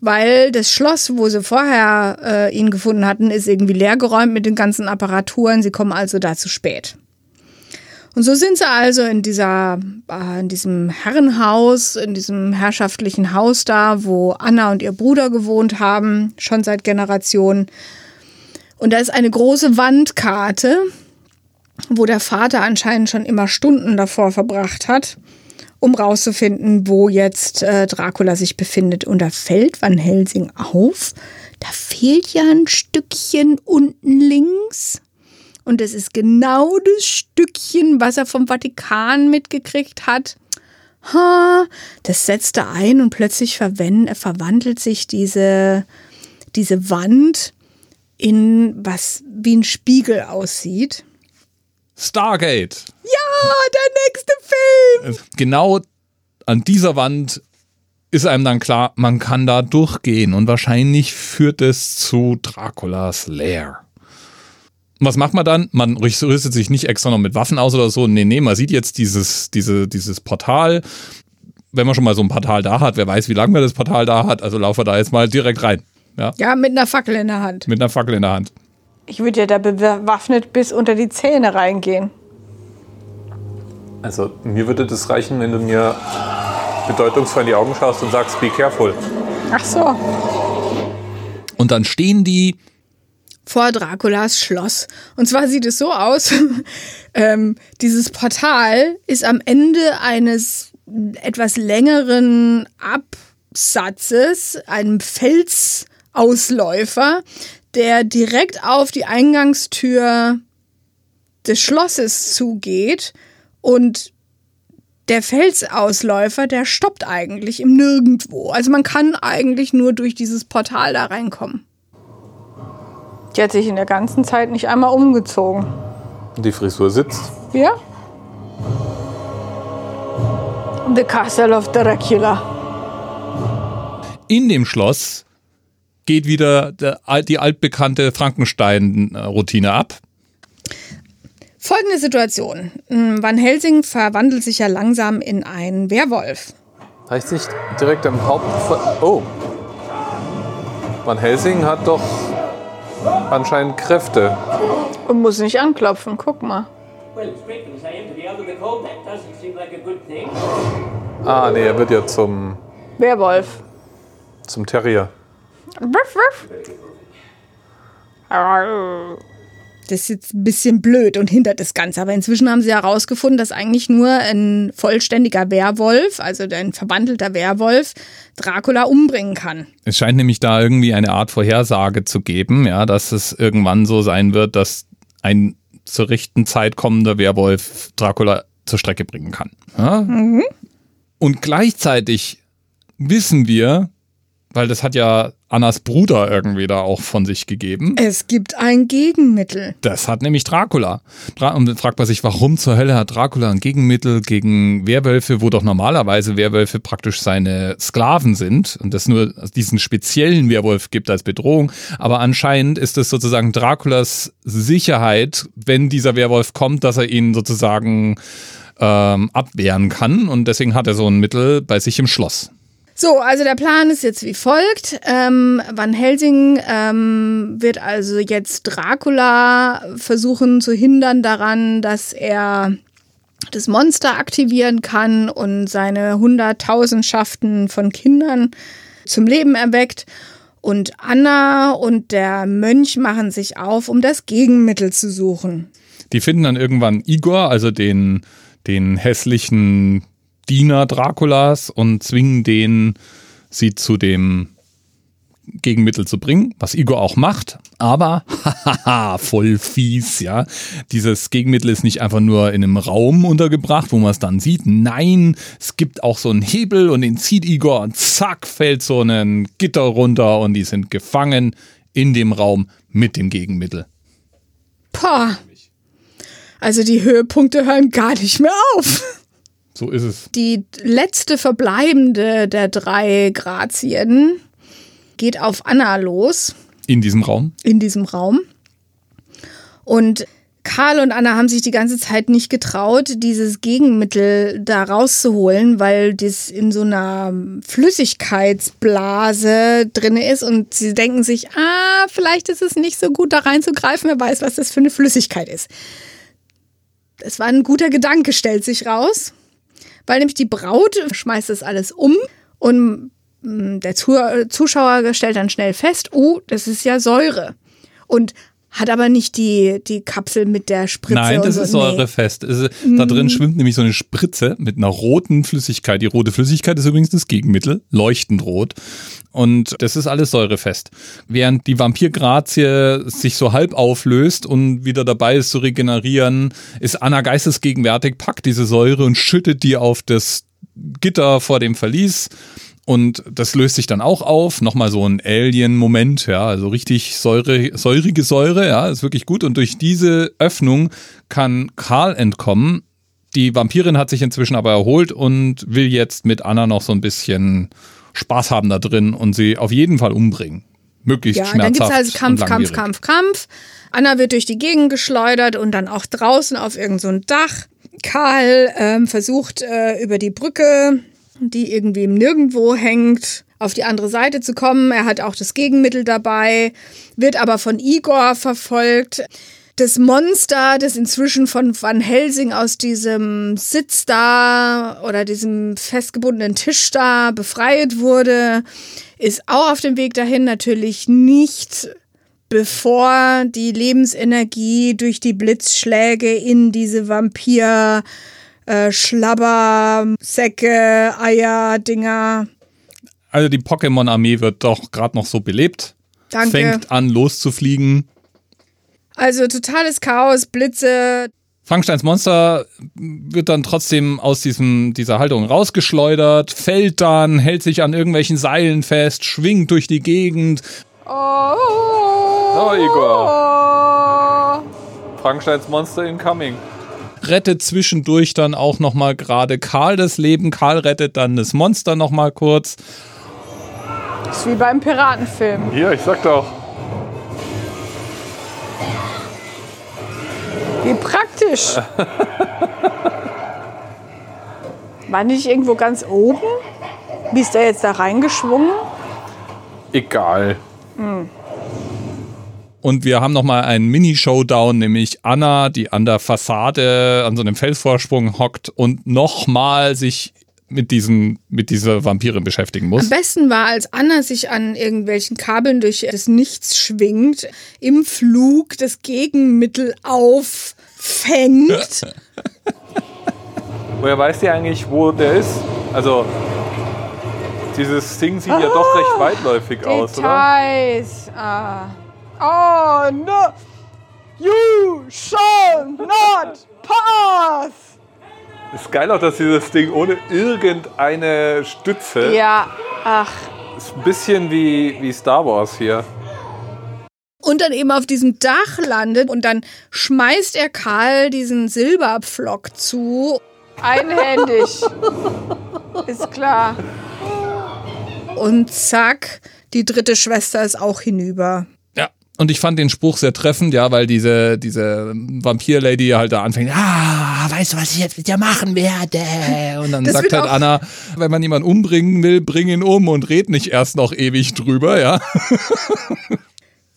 weil das Schloss, wo sie vorher äh, ihn gefunden hatten, ist irgendwie leergeräumt mit den ganzen Apparaturen. Sie kommen also da zu spät. Und so sind sie also in dieser, äh, in diesem Herrenhaus, in diesem herrschaftlichen Haus da, wo Anna und ihr Bruder gewohnt haben, schon seit Generationen. Und da ist eine große Wandkarte, wo der Vater anscheinend schon immer Stunden davor verbracht hat, um rauszufinden, wo jetzt äh, Dracula sich befindet. Und da fällt Van Helsing auf, da fehlt ja ein Stückchen unten links. Und es ist genau das Stückchen, was er vom Vatikan mitgekriegt hat. Ha, das setzt er ein und plötzlich verwandelt sich diese, diese Wand in was wie ein Spiegel aussieht. Stargate. Ja, der nächste Film! Genau an dieser Wand ist einem dann klar, man kann da durchgehen und wahrscheinlich führt es zu Draculas Lair. Was macht man dann? Man rüstet sich nicht extra noch mit Waffen aus oder so. Nee, nee, man sieht jetzt dieses, diese, dieses Portal. Wenn man schon mal so ein Portal da hat, wer weiß, wie lange man das Portal da hat, also laufen wir da jetzt mal direkt rein. Ja, Ja, mit einer Fackel in der Hand. mit einer Fackel in der Hand. Ich würde ja da bewaffnet bis unter die Zähne reingehen. Also mir würde das reichen, wenn du mir bedeutungsvoll in die Augen schaust und sagst, be careful. Ach so. Und dann stehen die vor Draculas Schloss. Und zwar sieht es so aus, ähm, dieses Portal ist am Ende eines etwas längeren Absatzes, einem Felsausläufer, der direkt auf die Eingangstür des Schlosses zugeht und der Felsausläufer, der stoppt eigentlich im Nirgendwo. Also man kann eigentlich nur durch dieses Portal da reinkommen. Die hat sich in der ganzen Zeit nicht einmal umgezogen. Die Frisur sitzt. Ja? The Castle of Dracula. in dem Schloss geht wieder der, die altbekannte Frankenstein-Routine ab. Folgende Situation. Mm, Van Helsing verwandelt sich ja langsam in einen Werwolf. Heißt nicht direkt am Haupt... Oh. Van Helsing hat doch anscheinend Kräfte. Und muss nicht anklopfen, guck mal. Ah, nee, er wird ja zum, Werwolf. zum Terrier. Ruff, ruff. Das ist jetzt ein bisschen blöd und hindert das Ganze. Aber inzwischen haben sie herausgefunden, dass eigentlich nur ein vollständiger Werwolf, also ein verwandelter Werwolf, Dracula umbringen kann. Es scheint nämlich da irgendwie eine Art Vorhersage zu geben, ja, dass es irgendwann so sein wird, dass ein zur rechten Zeit kommender Werwolf Dracula zur Strecke bringen kann. Ja? Und gleichzeitig wissen wir, weil das hat ja Annas Bruder irgendwie da auch von sich gegeben. Es gibt ein Gegenmittel. Das hat nämlich Dracula. Dra und dann fragt man sich, warum zur Hölle hat Dracula ein Gegenmittel gegen Werwölfe, wo doch normalerweise Werwölfe praktisch seine Sklaven sind und es nur diesen speziellen Werwolf gibt als Bedrohung. Aber anscheinend ist es sozusagen Draculas Sicherheit, wenn dieser Werwolf kommt, dass er ihn sozusagen ähm, abwehren kann. Und deswegen hat er so ein Mittel bei sich im Schloss. So, also der Plan ist jetzt wie folgt. Ähm, Van Helsing ähm, wird also jetzt Dracula versuchen zu hindern daran, dass er das Monster aktivieren kann und seine Hunderttausendschaften von Kindern zum Leben erweckt. Und Anna und der Mönch machen sich auf, um das Gegenmittel zu suchen. Die finden dann irgendwann Igor, also den, den hässlichen Diener Draculas und zwingen den, sie zu dem Gegenmittel zu bringen, was Igor auch macht, aber hahaha, voll fies, ja. Dieses Gegenmittel ist nicht einfach nur in einem Raum untergebracht, wo man es dann sieht. Nein, es gibt auch so einen Hebel und den zieht Igor und zack, fällt so ein Gitter runter und die sind gefangen in dem Raum mit dem Gegenmittel. Pah. Also die Höhepunkte hören gar nicht mehr auf. So ist es. Die letzte verbleibende der drei Grazien geht auf Anna los In diesem Raum. in diesem Raum. Und Karl und Anna haben sich die ganze Zeit nicht getraut, dieses Gegenmittel da rauszuholen, weil das in so einer Flüssigkeitsblase drin ist und sie denken sich, ah, vielleicht ist es nicht so gut da reinzugreifen, wer weiß, was das für eine Flüssigkeit ist. Es war ein guter Gedanke, stellt sich raus. Weil nämlich die Braut schmeißt das alles um und mm, der Zu Zuschauer stellt dann schnell fest, oh, das ist ja Säure. Und hat aber nicht die, die Kapsel mit der Spritze. Nein, das so. ist Nee. säurefest. Es ist- Da drin schwimmt nämlich so eine Spritze mit einer roten Flüssigkeit. Die rote Flüssigkeit ist übrigens das Gegenmittel, leuchtend rot. Und das ist alles säurefest. Während die Vampirgrazie sich so halb auflöst und wieder dabei ist zu regenerieren, ist Anna geistesgegenwärtig, packt diese Säure und schüttet die auf das Gitter vor dem Verlies. Und das löst sich dann auch auf. Nochmal so ein Alien-Moment, ja, also richtig Säure, säurige Säure, ja, ist wirklich gut. Und durch diese Öffnung kann Karl entkommen. Die Vampirin hat sich inzwischen aber erholt und will jetzt mit Anna noch so ein bisschen Spaß haben da drin und sie auf jeden Fall umbringen. Möglichst Ja, dann schmerzhaft. gibt's also Kampf, Kampf. Kampf, Kampf. Anna wird durch die Gegend geschleudert und dann auch draußen auf irgendein so Dach. Karl ähm, versucht äh, über die Brücke, die irgendwie im Nirgendwo hängt, auf die andere Seite zu kommen. Er hat auch das Gegenmittel dabei, wird aber von Igor verfolgt. Das Monster, das inzwischen von Van Helsing aus diesem Sitz da oder diesem festgebundenen Tisch da befreit wurde, ist auch auf dem Weg dahin natürlich nicht bevor die Lebensenergie durch die Blitzschläge in diese Vampir äh, Schlabber, Säcke, Eier, Dinger. Also die Pokémon-Armee wird doch gerade noch so belebt. Danke. Fängt an loszufliegen. Also totales Chaos, Blitze. Frankensteins Monster wird dann trotzdem aus diesem, dieser Haltung rausgeschleudert, fällt dann, hält sich an irgendwelchen Seilen fest, schwingt durch die Gegend. Oh, So, Igor. Frankensteins Monster incoming. Rettet zwischendurch dann auch nochmal gerade Karl das Leben. Karl rettet dann das Monster nochmal kurz. ist wie beim Piratenfilm. Hier, ich sag doch. Wie praktisch. War nicht irgendwo ganz oben? Wie ist der jetzt da reingeschwungen? Egal. Und wir haben nochmal einen Mini-Showdown, nämlich Anna, die an der Fassade an so einem Felsvorsprung hockt und nochmal sich mit, diesen, mit dieser Vampirin beschäftigen muss. Am besten war, als Anna sich an irgendwelchen Kabeln durch das Nichts schwingt, im Flug das Gegenmittel auffängt. Woher weiß die eigentlich, wo der ist? Also, dieses Ding sieht ja doch recht weitläufig aus, oder? Details. Ah. Oh no! You shall not pass! Ist geil auch, dass dieses Ding ohne irgendeine Stütze. Ja, ach. Ist ein bisschen wie, wie Star Wars hier. Und dann eben auf diesem Dach landet und dann schmeißt er Karl diesen Silberpflock zu. Einhändig. Ist klar. Und zack, die dritte Schwester ist auch hinüber. Und ich fand den Spruch sehr treffend, ja, weil diese, diese Vampir-Lady halt da anfängt, ah, weißt du, was ich jetzt mit dir machen werde? Und dann Das sagt halt Anna, wenn man jemanden umbringen will, bring ihn um und red nicht erst noch ewig drüber, ja.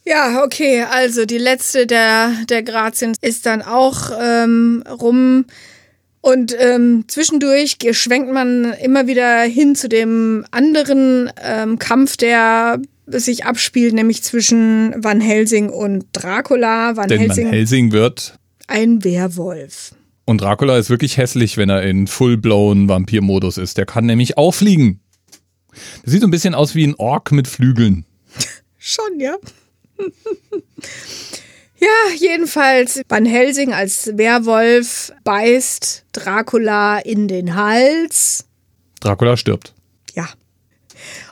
Ja, okay, also die letzte der, der Grazien ist dann auch ähm, rum. Und ähm, zwischendurch schwenkt man immer wieder hin zu dem anderen ähm, Kampf, der sich abspielt, nämlich zwischen Van Helsing und Dracula. Van Denn Helsing, Van Helsing wird ein Werwolf. Und Dracula ist wirklich hässlich, wenn er in full-blown Vampir-Modus ist. Der kann nämlich auch fliegen. Der sieht so ein bisschen aus wie ein Ork mit Flügeln. Schon, ja. ja, jedenfalls Van Helsing als Werwolf beißt Dracula in den Hals. Dracula stirbt.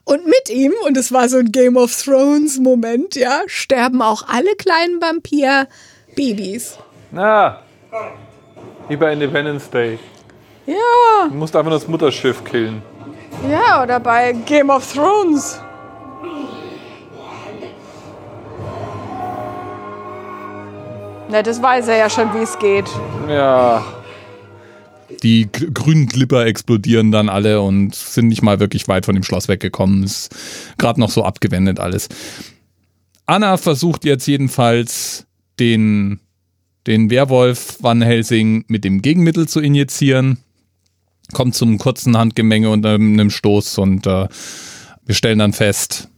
Und mit ihm, und es war so ein Game of Thrones Moment, ja, sterben auch alle kleinen Vampir-Babys. Na, wie bei Independence Day. Ja, Du musst einfach nur das Mutterschiff killen. ja, oder bei Game of Thrones. Na, das weiß er ja schon, wie es geht. Ja, Die grünen Glipper explodieren dann alle und sind nicht mal wirklich weit von dem Schloss weggekommen. Ist gerade noch so abgewendet alles. Anna versucht jetzt jedenfalls den den Werwolf Van Helsing mit dem Gegenmittel zu injizieren. Kommt zum kurzen Handgemenge unter einem Stoß und äh, wir stellen dann fest,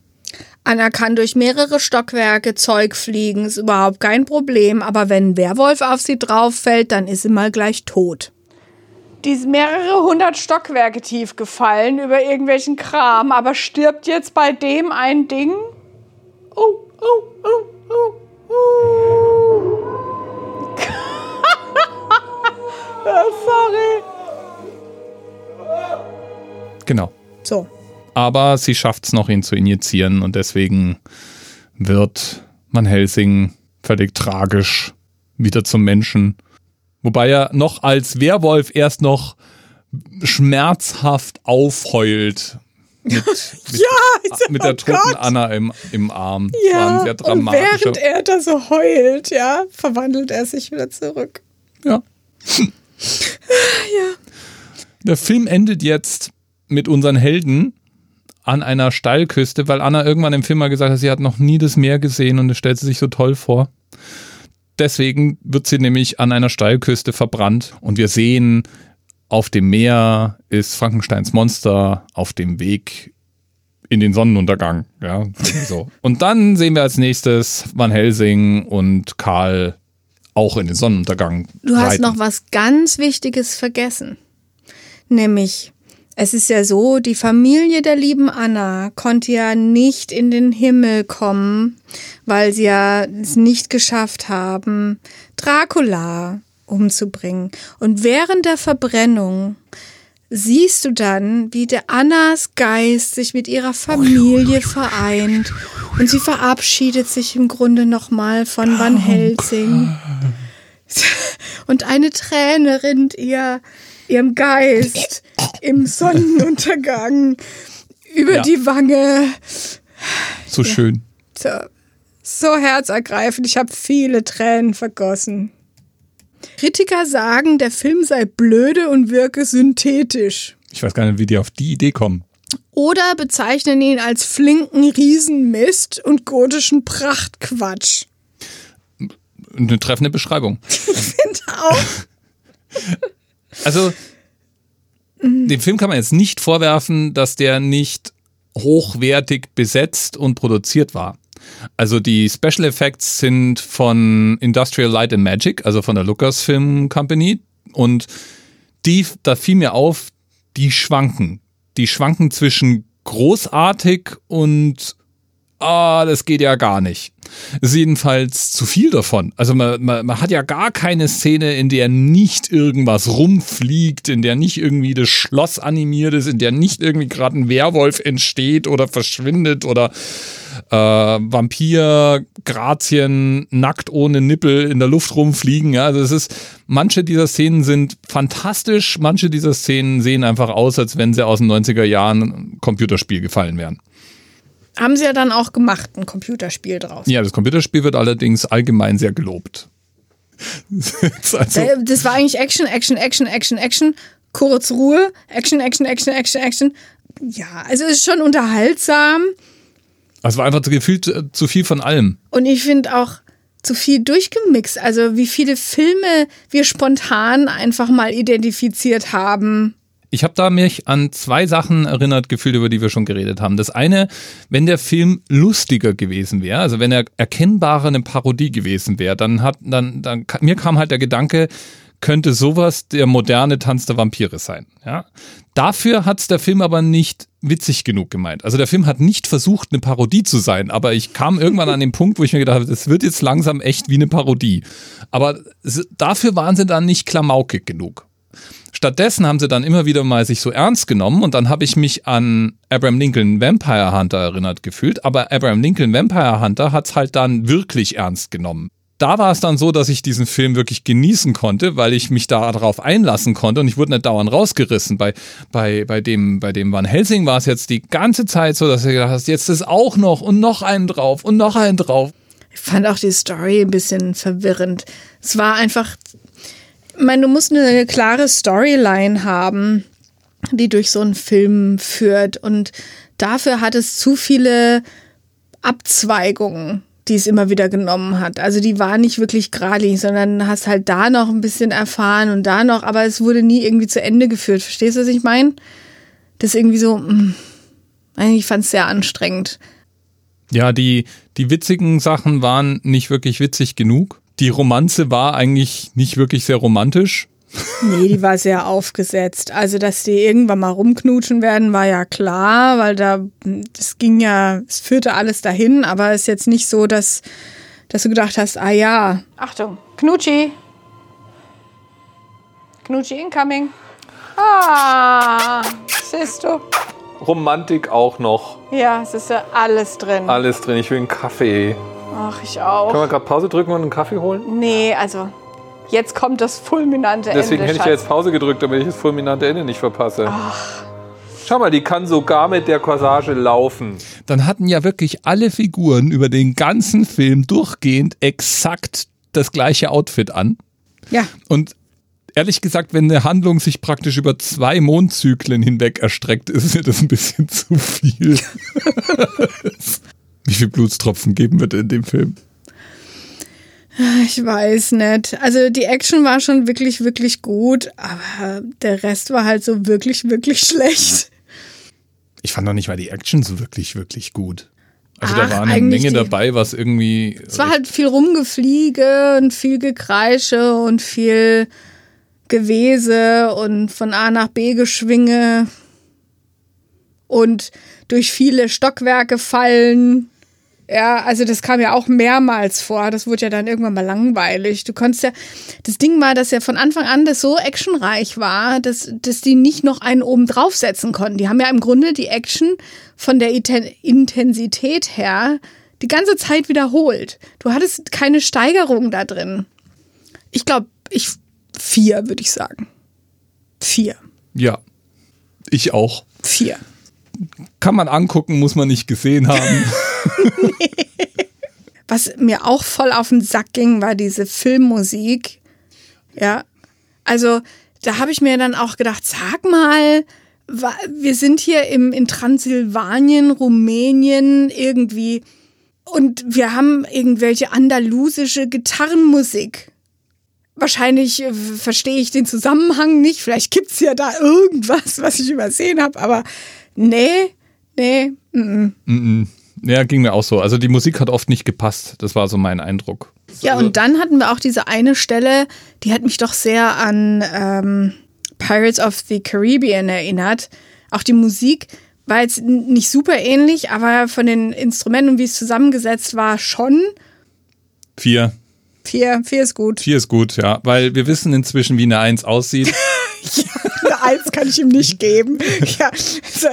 Anna kann durch mehrere Stockwerke Zeug fliegen, ist überhaupt kein Problem, aber wenn ein Werwolf auf sie drauf fällt, dann ist sie mal gleich tot. Die ist mehrere hundert Stockwerke tief gefallen über irgendwelchen Kram, aber stirbt jetzt bei dem ein Ding? Oh, oh, oh, oh, oh. Sorry. genau. So. aber sie schafft es noch, ihn zu injizieren und deswegen wird Van Helsing völlig tragisch wieder zum Menschen. Wobei er noch als Werwolf erst noch schmerzhaft aufheult. Mit, mit, Ja, mit der oh toten Gott. Anna im, im Arm. Ja, sehr und während er da so heult, ja, verwandelt er sich wieder zurück. Ja. Der Film endet jetzt mit unseren Helden an einer Steilküste, weil Anna irgendwann im Film mal gesagt hat, sie hat noch nie das Meer gesehen und es stellt sie sich so toll vor. Deswegen wird sie nämlich an einer Steilküste verbrannt und wir sehen, auf dem Meer ist Frankensteins Monster auf dem Weg in den Sonnenuntergang. Ja, so. Und dann sehen wir als nächstes Van Helsing und Karl auch in den Sonnenuntergang. Du hast reiten. noch was ganz Wichtiges vergessen. Nämlich, es ist ja so, die Familie der lieben Anna konnte ja nicht in den Himmel kommen, weil sie ja es nicht geschafft haben, Dracula umzubringen. Und während der Verbrennung siehst du dann, wie der Annas Geist sich mit ihrer Familie vereint und sie verabschiedet sich im Grunde nochmal von Van Helsing. Und eine Träne rinnt ihr ihrem Geist im Sonnenuntergang über Ja. die Wange. So schön. So, so herzergreifend. Ich habe viele Tränen vergossen. Kritiker sagen, der Film sei blöde und wirke synthetisch. Ich weiß gar nicht, wie die auf die Idee kommen. Oder bezeichnen ihn als flinken Riesenmist und gotischen Prachtquatsch. Eine treffende Beschreibung. Find auch. Also, dem Film kann man jetzt nicht vorwerfen, dass der nicht hochwertig besetzt und produziert war. Also die Special Effects sind von Industrial Light and Magic, also von der Lucasfilm Company. Und die, da fiel mir auf, die schwanken. Die schwanken zwischen großartig und ah, das geht ja gar nicht. Ist jedenfalls zu viel davon. Also man, man, man hat ja gar keine Szene, in der nicht irgendwas rumfliegt, in der nicht irgendwie das Schloss animiert ist, in der nicht irgendwie gerade ein Werwolf entsteht oder verschwindet oder äh, Vampir, Grazien, nackt ohne Nippel in der Luft rumfliegen. Ja, also es ist, manche dieser Szenen sind fantastisch, manche dieser Szenen sehen einfach aus, als wenn sie aus den 90er Jahren Computerspiel gefallen wären. Haben sie ja dann auch gemacht, ein Computerspiel draus. Ja, das Computerspiel wird allerdings allgemein sehr gelobt. also, Äh, Das war eigentlich Action, Action, Action, Action, Action. Kurz Ruhe. Action, Action, Action, Action, Action. Ja, also es ist schon unterhaltsam. es war einfach gefühlt zu viel von allem. Und ich finde auch zu viel durchgemixt. Also wie viele Filme wir spontan einfach mal identifiziert haben. Ich habe da mich an zwei Sachen erinnert gefühlt, über die wir schon geredet haben. Das eine, wenn der Film lustiger gewesen wäre, also wenn er erkennbarer eine Parodie gewesen wäre, dann hat, dann, dann, mir kam halt der Gedanke, könnte sowas der moderne Tanz der Vampire sein. Ja? Dafür hat's der Film aber nicht witzig genug gemeint. Also der Film hat nicht versucht, eine Parodie zu sein, aber ich kam irgendwann an den Punkt, wo ich mir gedacht habe, das wird jetzt langsam echt wie eine Parodie. Aber es- dafür waren sie dann nicht klamaukig genug. Stattdessen haben sie dann immer wieder mal sich so ernst genommen und dann habe ich mich an Abraham Lincoln Vampire Hunter erinnert gefühlt, aber Abraham Lincoln Vampire Hunter hat's halt dann wirklich ernst genommen. Da war es dann so, dass ich diesen Film wirklich genießen konnte, weil ich mich da darauf einlassen konnte und ich wurde nicht dauernd rausgerissen. Bei, bei, bei, dem, bei dem Van Helsing war es jetzt die ganze Zeit so, dass du gedacht hast, jetzt ist auch noch und noch einen drauf und noch einen drauf. Ich fand auch die Story ein bisschen verwirrend. Es war einfach, ich meine, du musst eine klare Storyline haben, die durch so einen Film führt. Und dafür hat es zu viele Abzweigungen die es immer wieder genommen hat. Also die war nicht wirklich geradlinig, sondern hast halt da noch ein bisschen erfahren und da noch, aber es wurde nie irgendwie zu Ende geführt. Verstehst du, was ich meine? Das ist irgendwie so, mh, eigentlich fand es sehr anstrengend. Ja, die, die witzigen Sachen waren nicht wirklich witzig genug. Die Romanze war eigentlich nicht wirklich sehr romantisch. Nee, die war sehr aufgesetzt. Also, dass die irgendwann mal rumknutschen werden, war ja klar, weil da, das ging ja, es führte alles dahin, aber es ist jetzt nicht so, dass, dass du gedacht hast, ah ja. Achtung, Knutschi. Knutschi incoming. Ah, siehst du? Romantik auch noch. Ja, es ist ja alles drin. Alles drin. Ich will einen Kaffee. Ach, ich auch. Können wir gerade Pause drücken und einen Kaffee holen? Nee, also, jetzt kommt das fulminante Deswegen Ende. hätte ich ja jetzt Pause gedrückt, damit ich das fulminante Ende nicht verpasse. Schau mal, die kann sogar mit der Corsage laufen. Dann hatten ja wirklich alle Figuren über den ganzen Film durchgehend exakt das gleiche Outfit an. Ja, Und ehrlich gesagt, wenn eine Handlung sich praktisch über zwei Mondzyklen hinweg erstreckt, ist mir das ein bisschen zu viel. Wie viel Blutstropfen geben wir denn in dem Film? Ich weiß nicht. Also die Action war schon wirklich, wirklich gut, aber der Rest war halt so wirklich, wirklich schlecht. Ich fand noch nicht mal die Action so wirklich, wirklich gut. Also Ach, da war eine Menge dabei, was irgendwie. Es war halt viel Rumgefliege und viel Gekreische und viel Gewese und von A nach B geschwinge und durch viele Stockwerke fallen. Ja, also das kam ja auch mehrmals vor. Das wurde ja dann irgendwann mal langweilig. Du konntest ja, das Ding war, dass ja von Anfang an das so actionreich war, dass, dass die nicht noch einen oben draufsetzen konnten. Die haben ja im Grunde die Action von der Intensität her die ganze Zeit wiederholt. Du hattest keine Steigerung da drin. Ich glaube, ich vier würde ich sagen. Vier. Ja. Ich auch. Vier. Kann man angucken, muss man nicht gesehen haben. Was mir auch voll auf den Sack ging, war diese Filmmusik. Ja. Also, da habe ich mir dann auch gedacht, sag mal, wir sind hier im, in Transsilvanien, Rumänien irgendwie und wir haben irgendwelche andalusische Gitarrenmusik. Wahrscheinlich äh, verstehe ich den Zusammenhang nicht. Vielleicht gibt's ja da irgendwas, was ich übersehen habe, aber nee, nee, mm, mm. Ja, ging mir auch so. Also die Musik hat oft nicht gepasst. Das war so mein Eindruck. Ja, und dann hatten wir auch diese eine Stelle, die hat mich doch sehr an ähm, Pirates of the Caribbean erinnert. Auch die Musik war jetzt nicht super ähnlich, aber von den Instrumenten wie es zusammengesetzt war, schon. Vier. Vier, vier ist gut. Vier ist gut, ja. Weil wir wissen inzwischen, wie eine Eins aussieht. Eine Eins kann ich ihm nicht geben. Ja, also,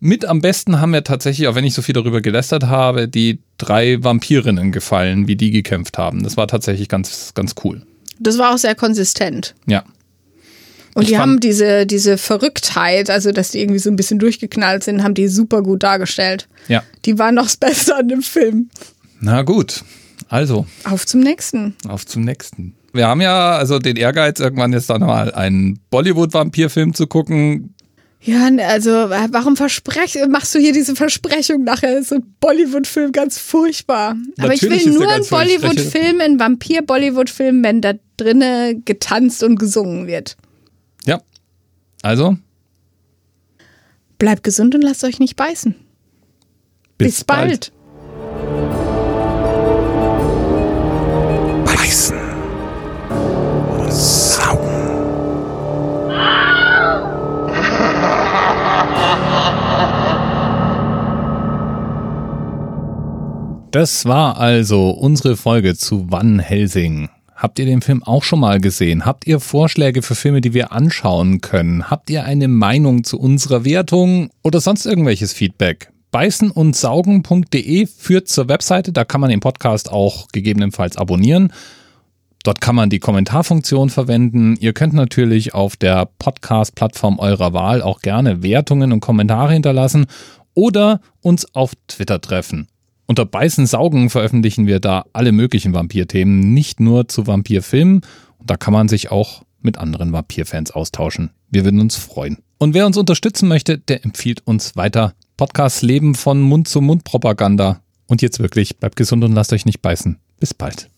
Mit am besten haben mir tatsächlich, auch wenn ich so viel darüber gelästert habe, die drei Vampirinnen gefallen, wie die gekämpft haben. Das war tatsächlich ganz, ganz cool. das war auch sehr konsistent. Ja. Und Ich die haben diese, diese Verrücktheit, also dass die irgendwie so ein bisschen durchgeknallt sind, haben die super gut dargestellt. Ja. Die waren noch das Beste an dem Film. Na gut. Also, Auf zum nächsten. auf zum nächsten. Wir haben ja also den Ehrgeiz, irgendwann jetzt dann mal einen Bollywood-Vampirfilm zu gucken. Ja, also warum versprech, machst du hier diese Versprechung nachher? Ist so ein Bollywood-Film ganz furchtbar. Aber ich Natürlich will nur einen. Bollywood-Film, einen Vampir-Bollywood-Film, wenn da drinne getanzt und gesungen wird. Ja. Also, Bleibt gesund und lasst euch nicht beißen. Bis, bald. Beißen. Das war also unsere Folge zu Van Helsing. Habt ihr den Film auch schon mal gesehen? Habt ihr Vorschläge für Filme, die wir anschauen können? Habt ihr eine Meinung zu unserer Wertung oder sonst irgendwelches Feedback? Beißen und saugen.de führt zur Webseite, da kann man den Podcast auch gegebenenfalls abonnieren. Dort kann man die Kommentarfunktion verwenden. Ihr könnt natürlich auf der Podcast-Plattform eurer Wahl auch gerne Wertungen und Kommentare hinterlassen oder uns auf Twitter treffen. Unter Beißen Saugen veröffentlichen wir da alle möglichen Vampirthemen, nicht nur zu Vampirfilmen. Und da kann man sich auch mit anderen Vampirfans austauschen. Wir würden uns freuen. Und wer uns unterstützen möchte, der empfiehlt uns weiter. Podcasts leben von Mund-zu-Mund-Propaganda. Und jetzt wirklich, bleibt gesund und lasst euch nicht beißen. Bis bald.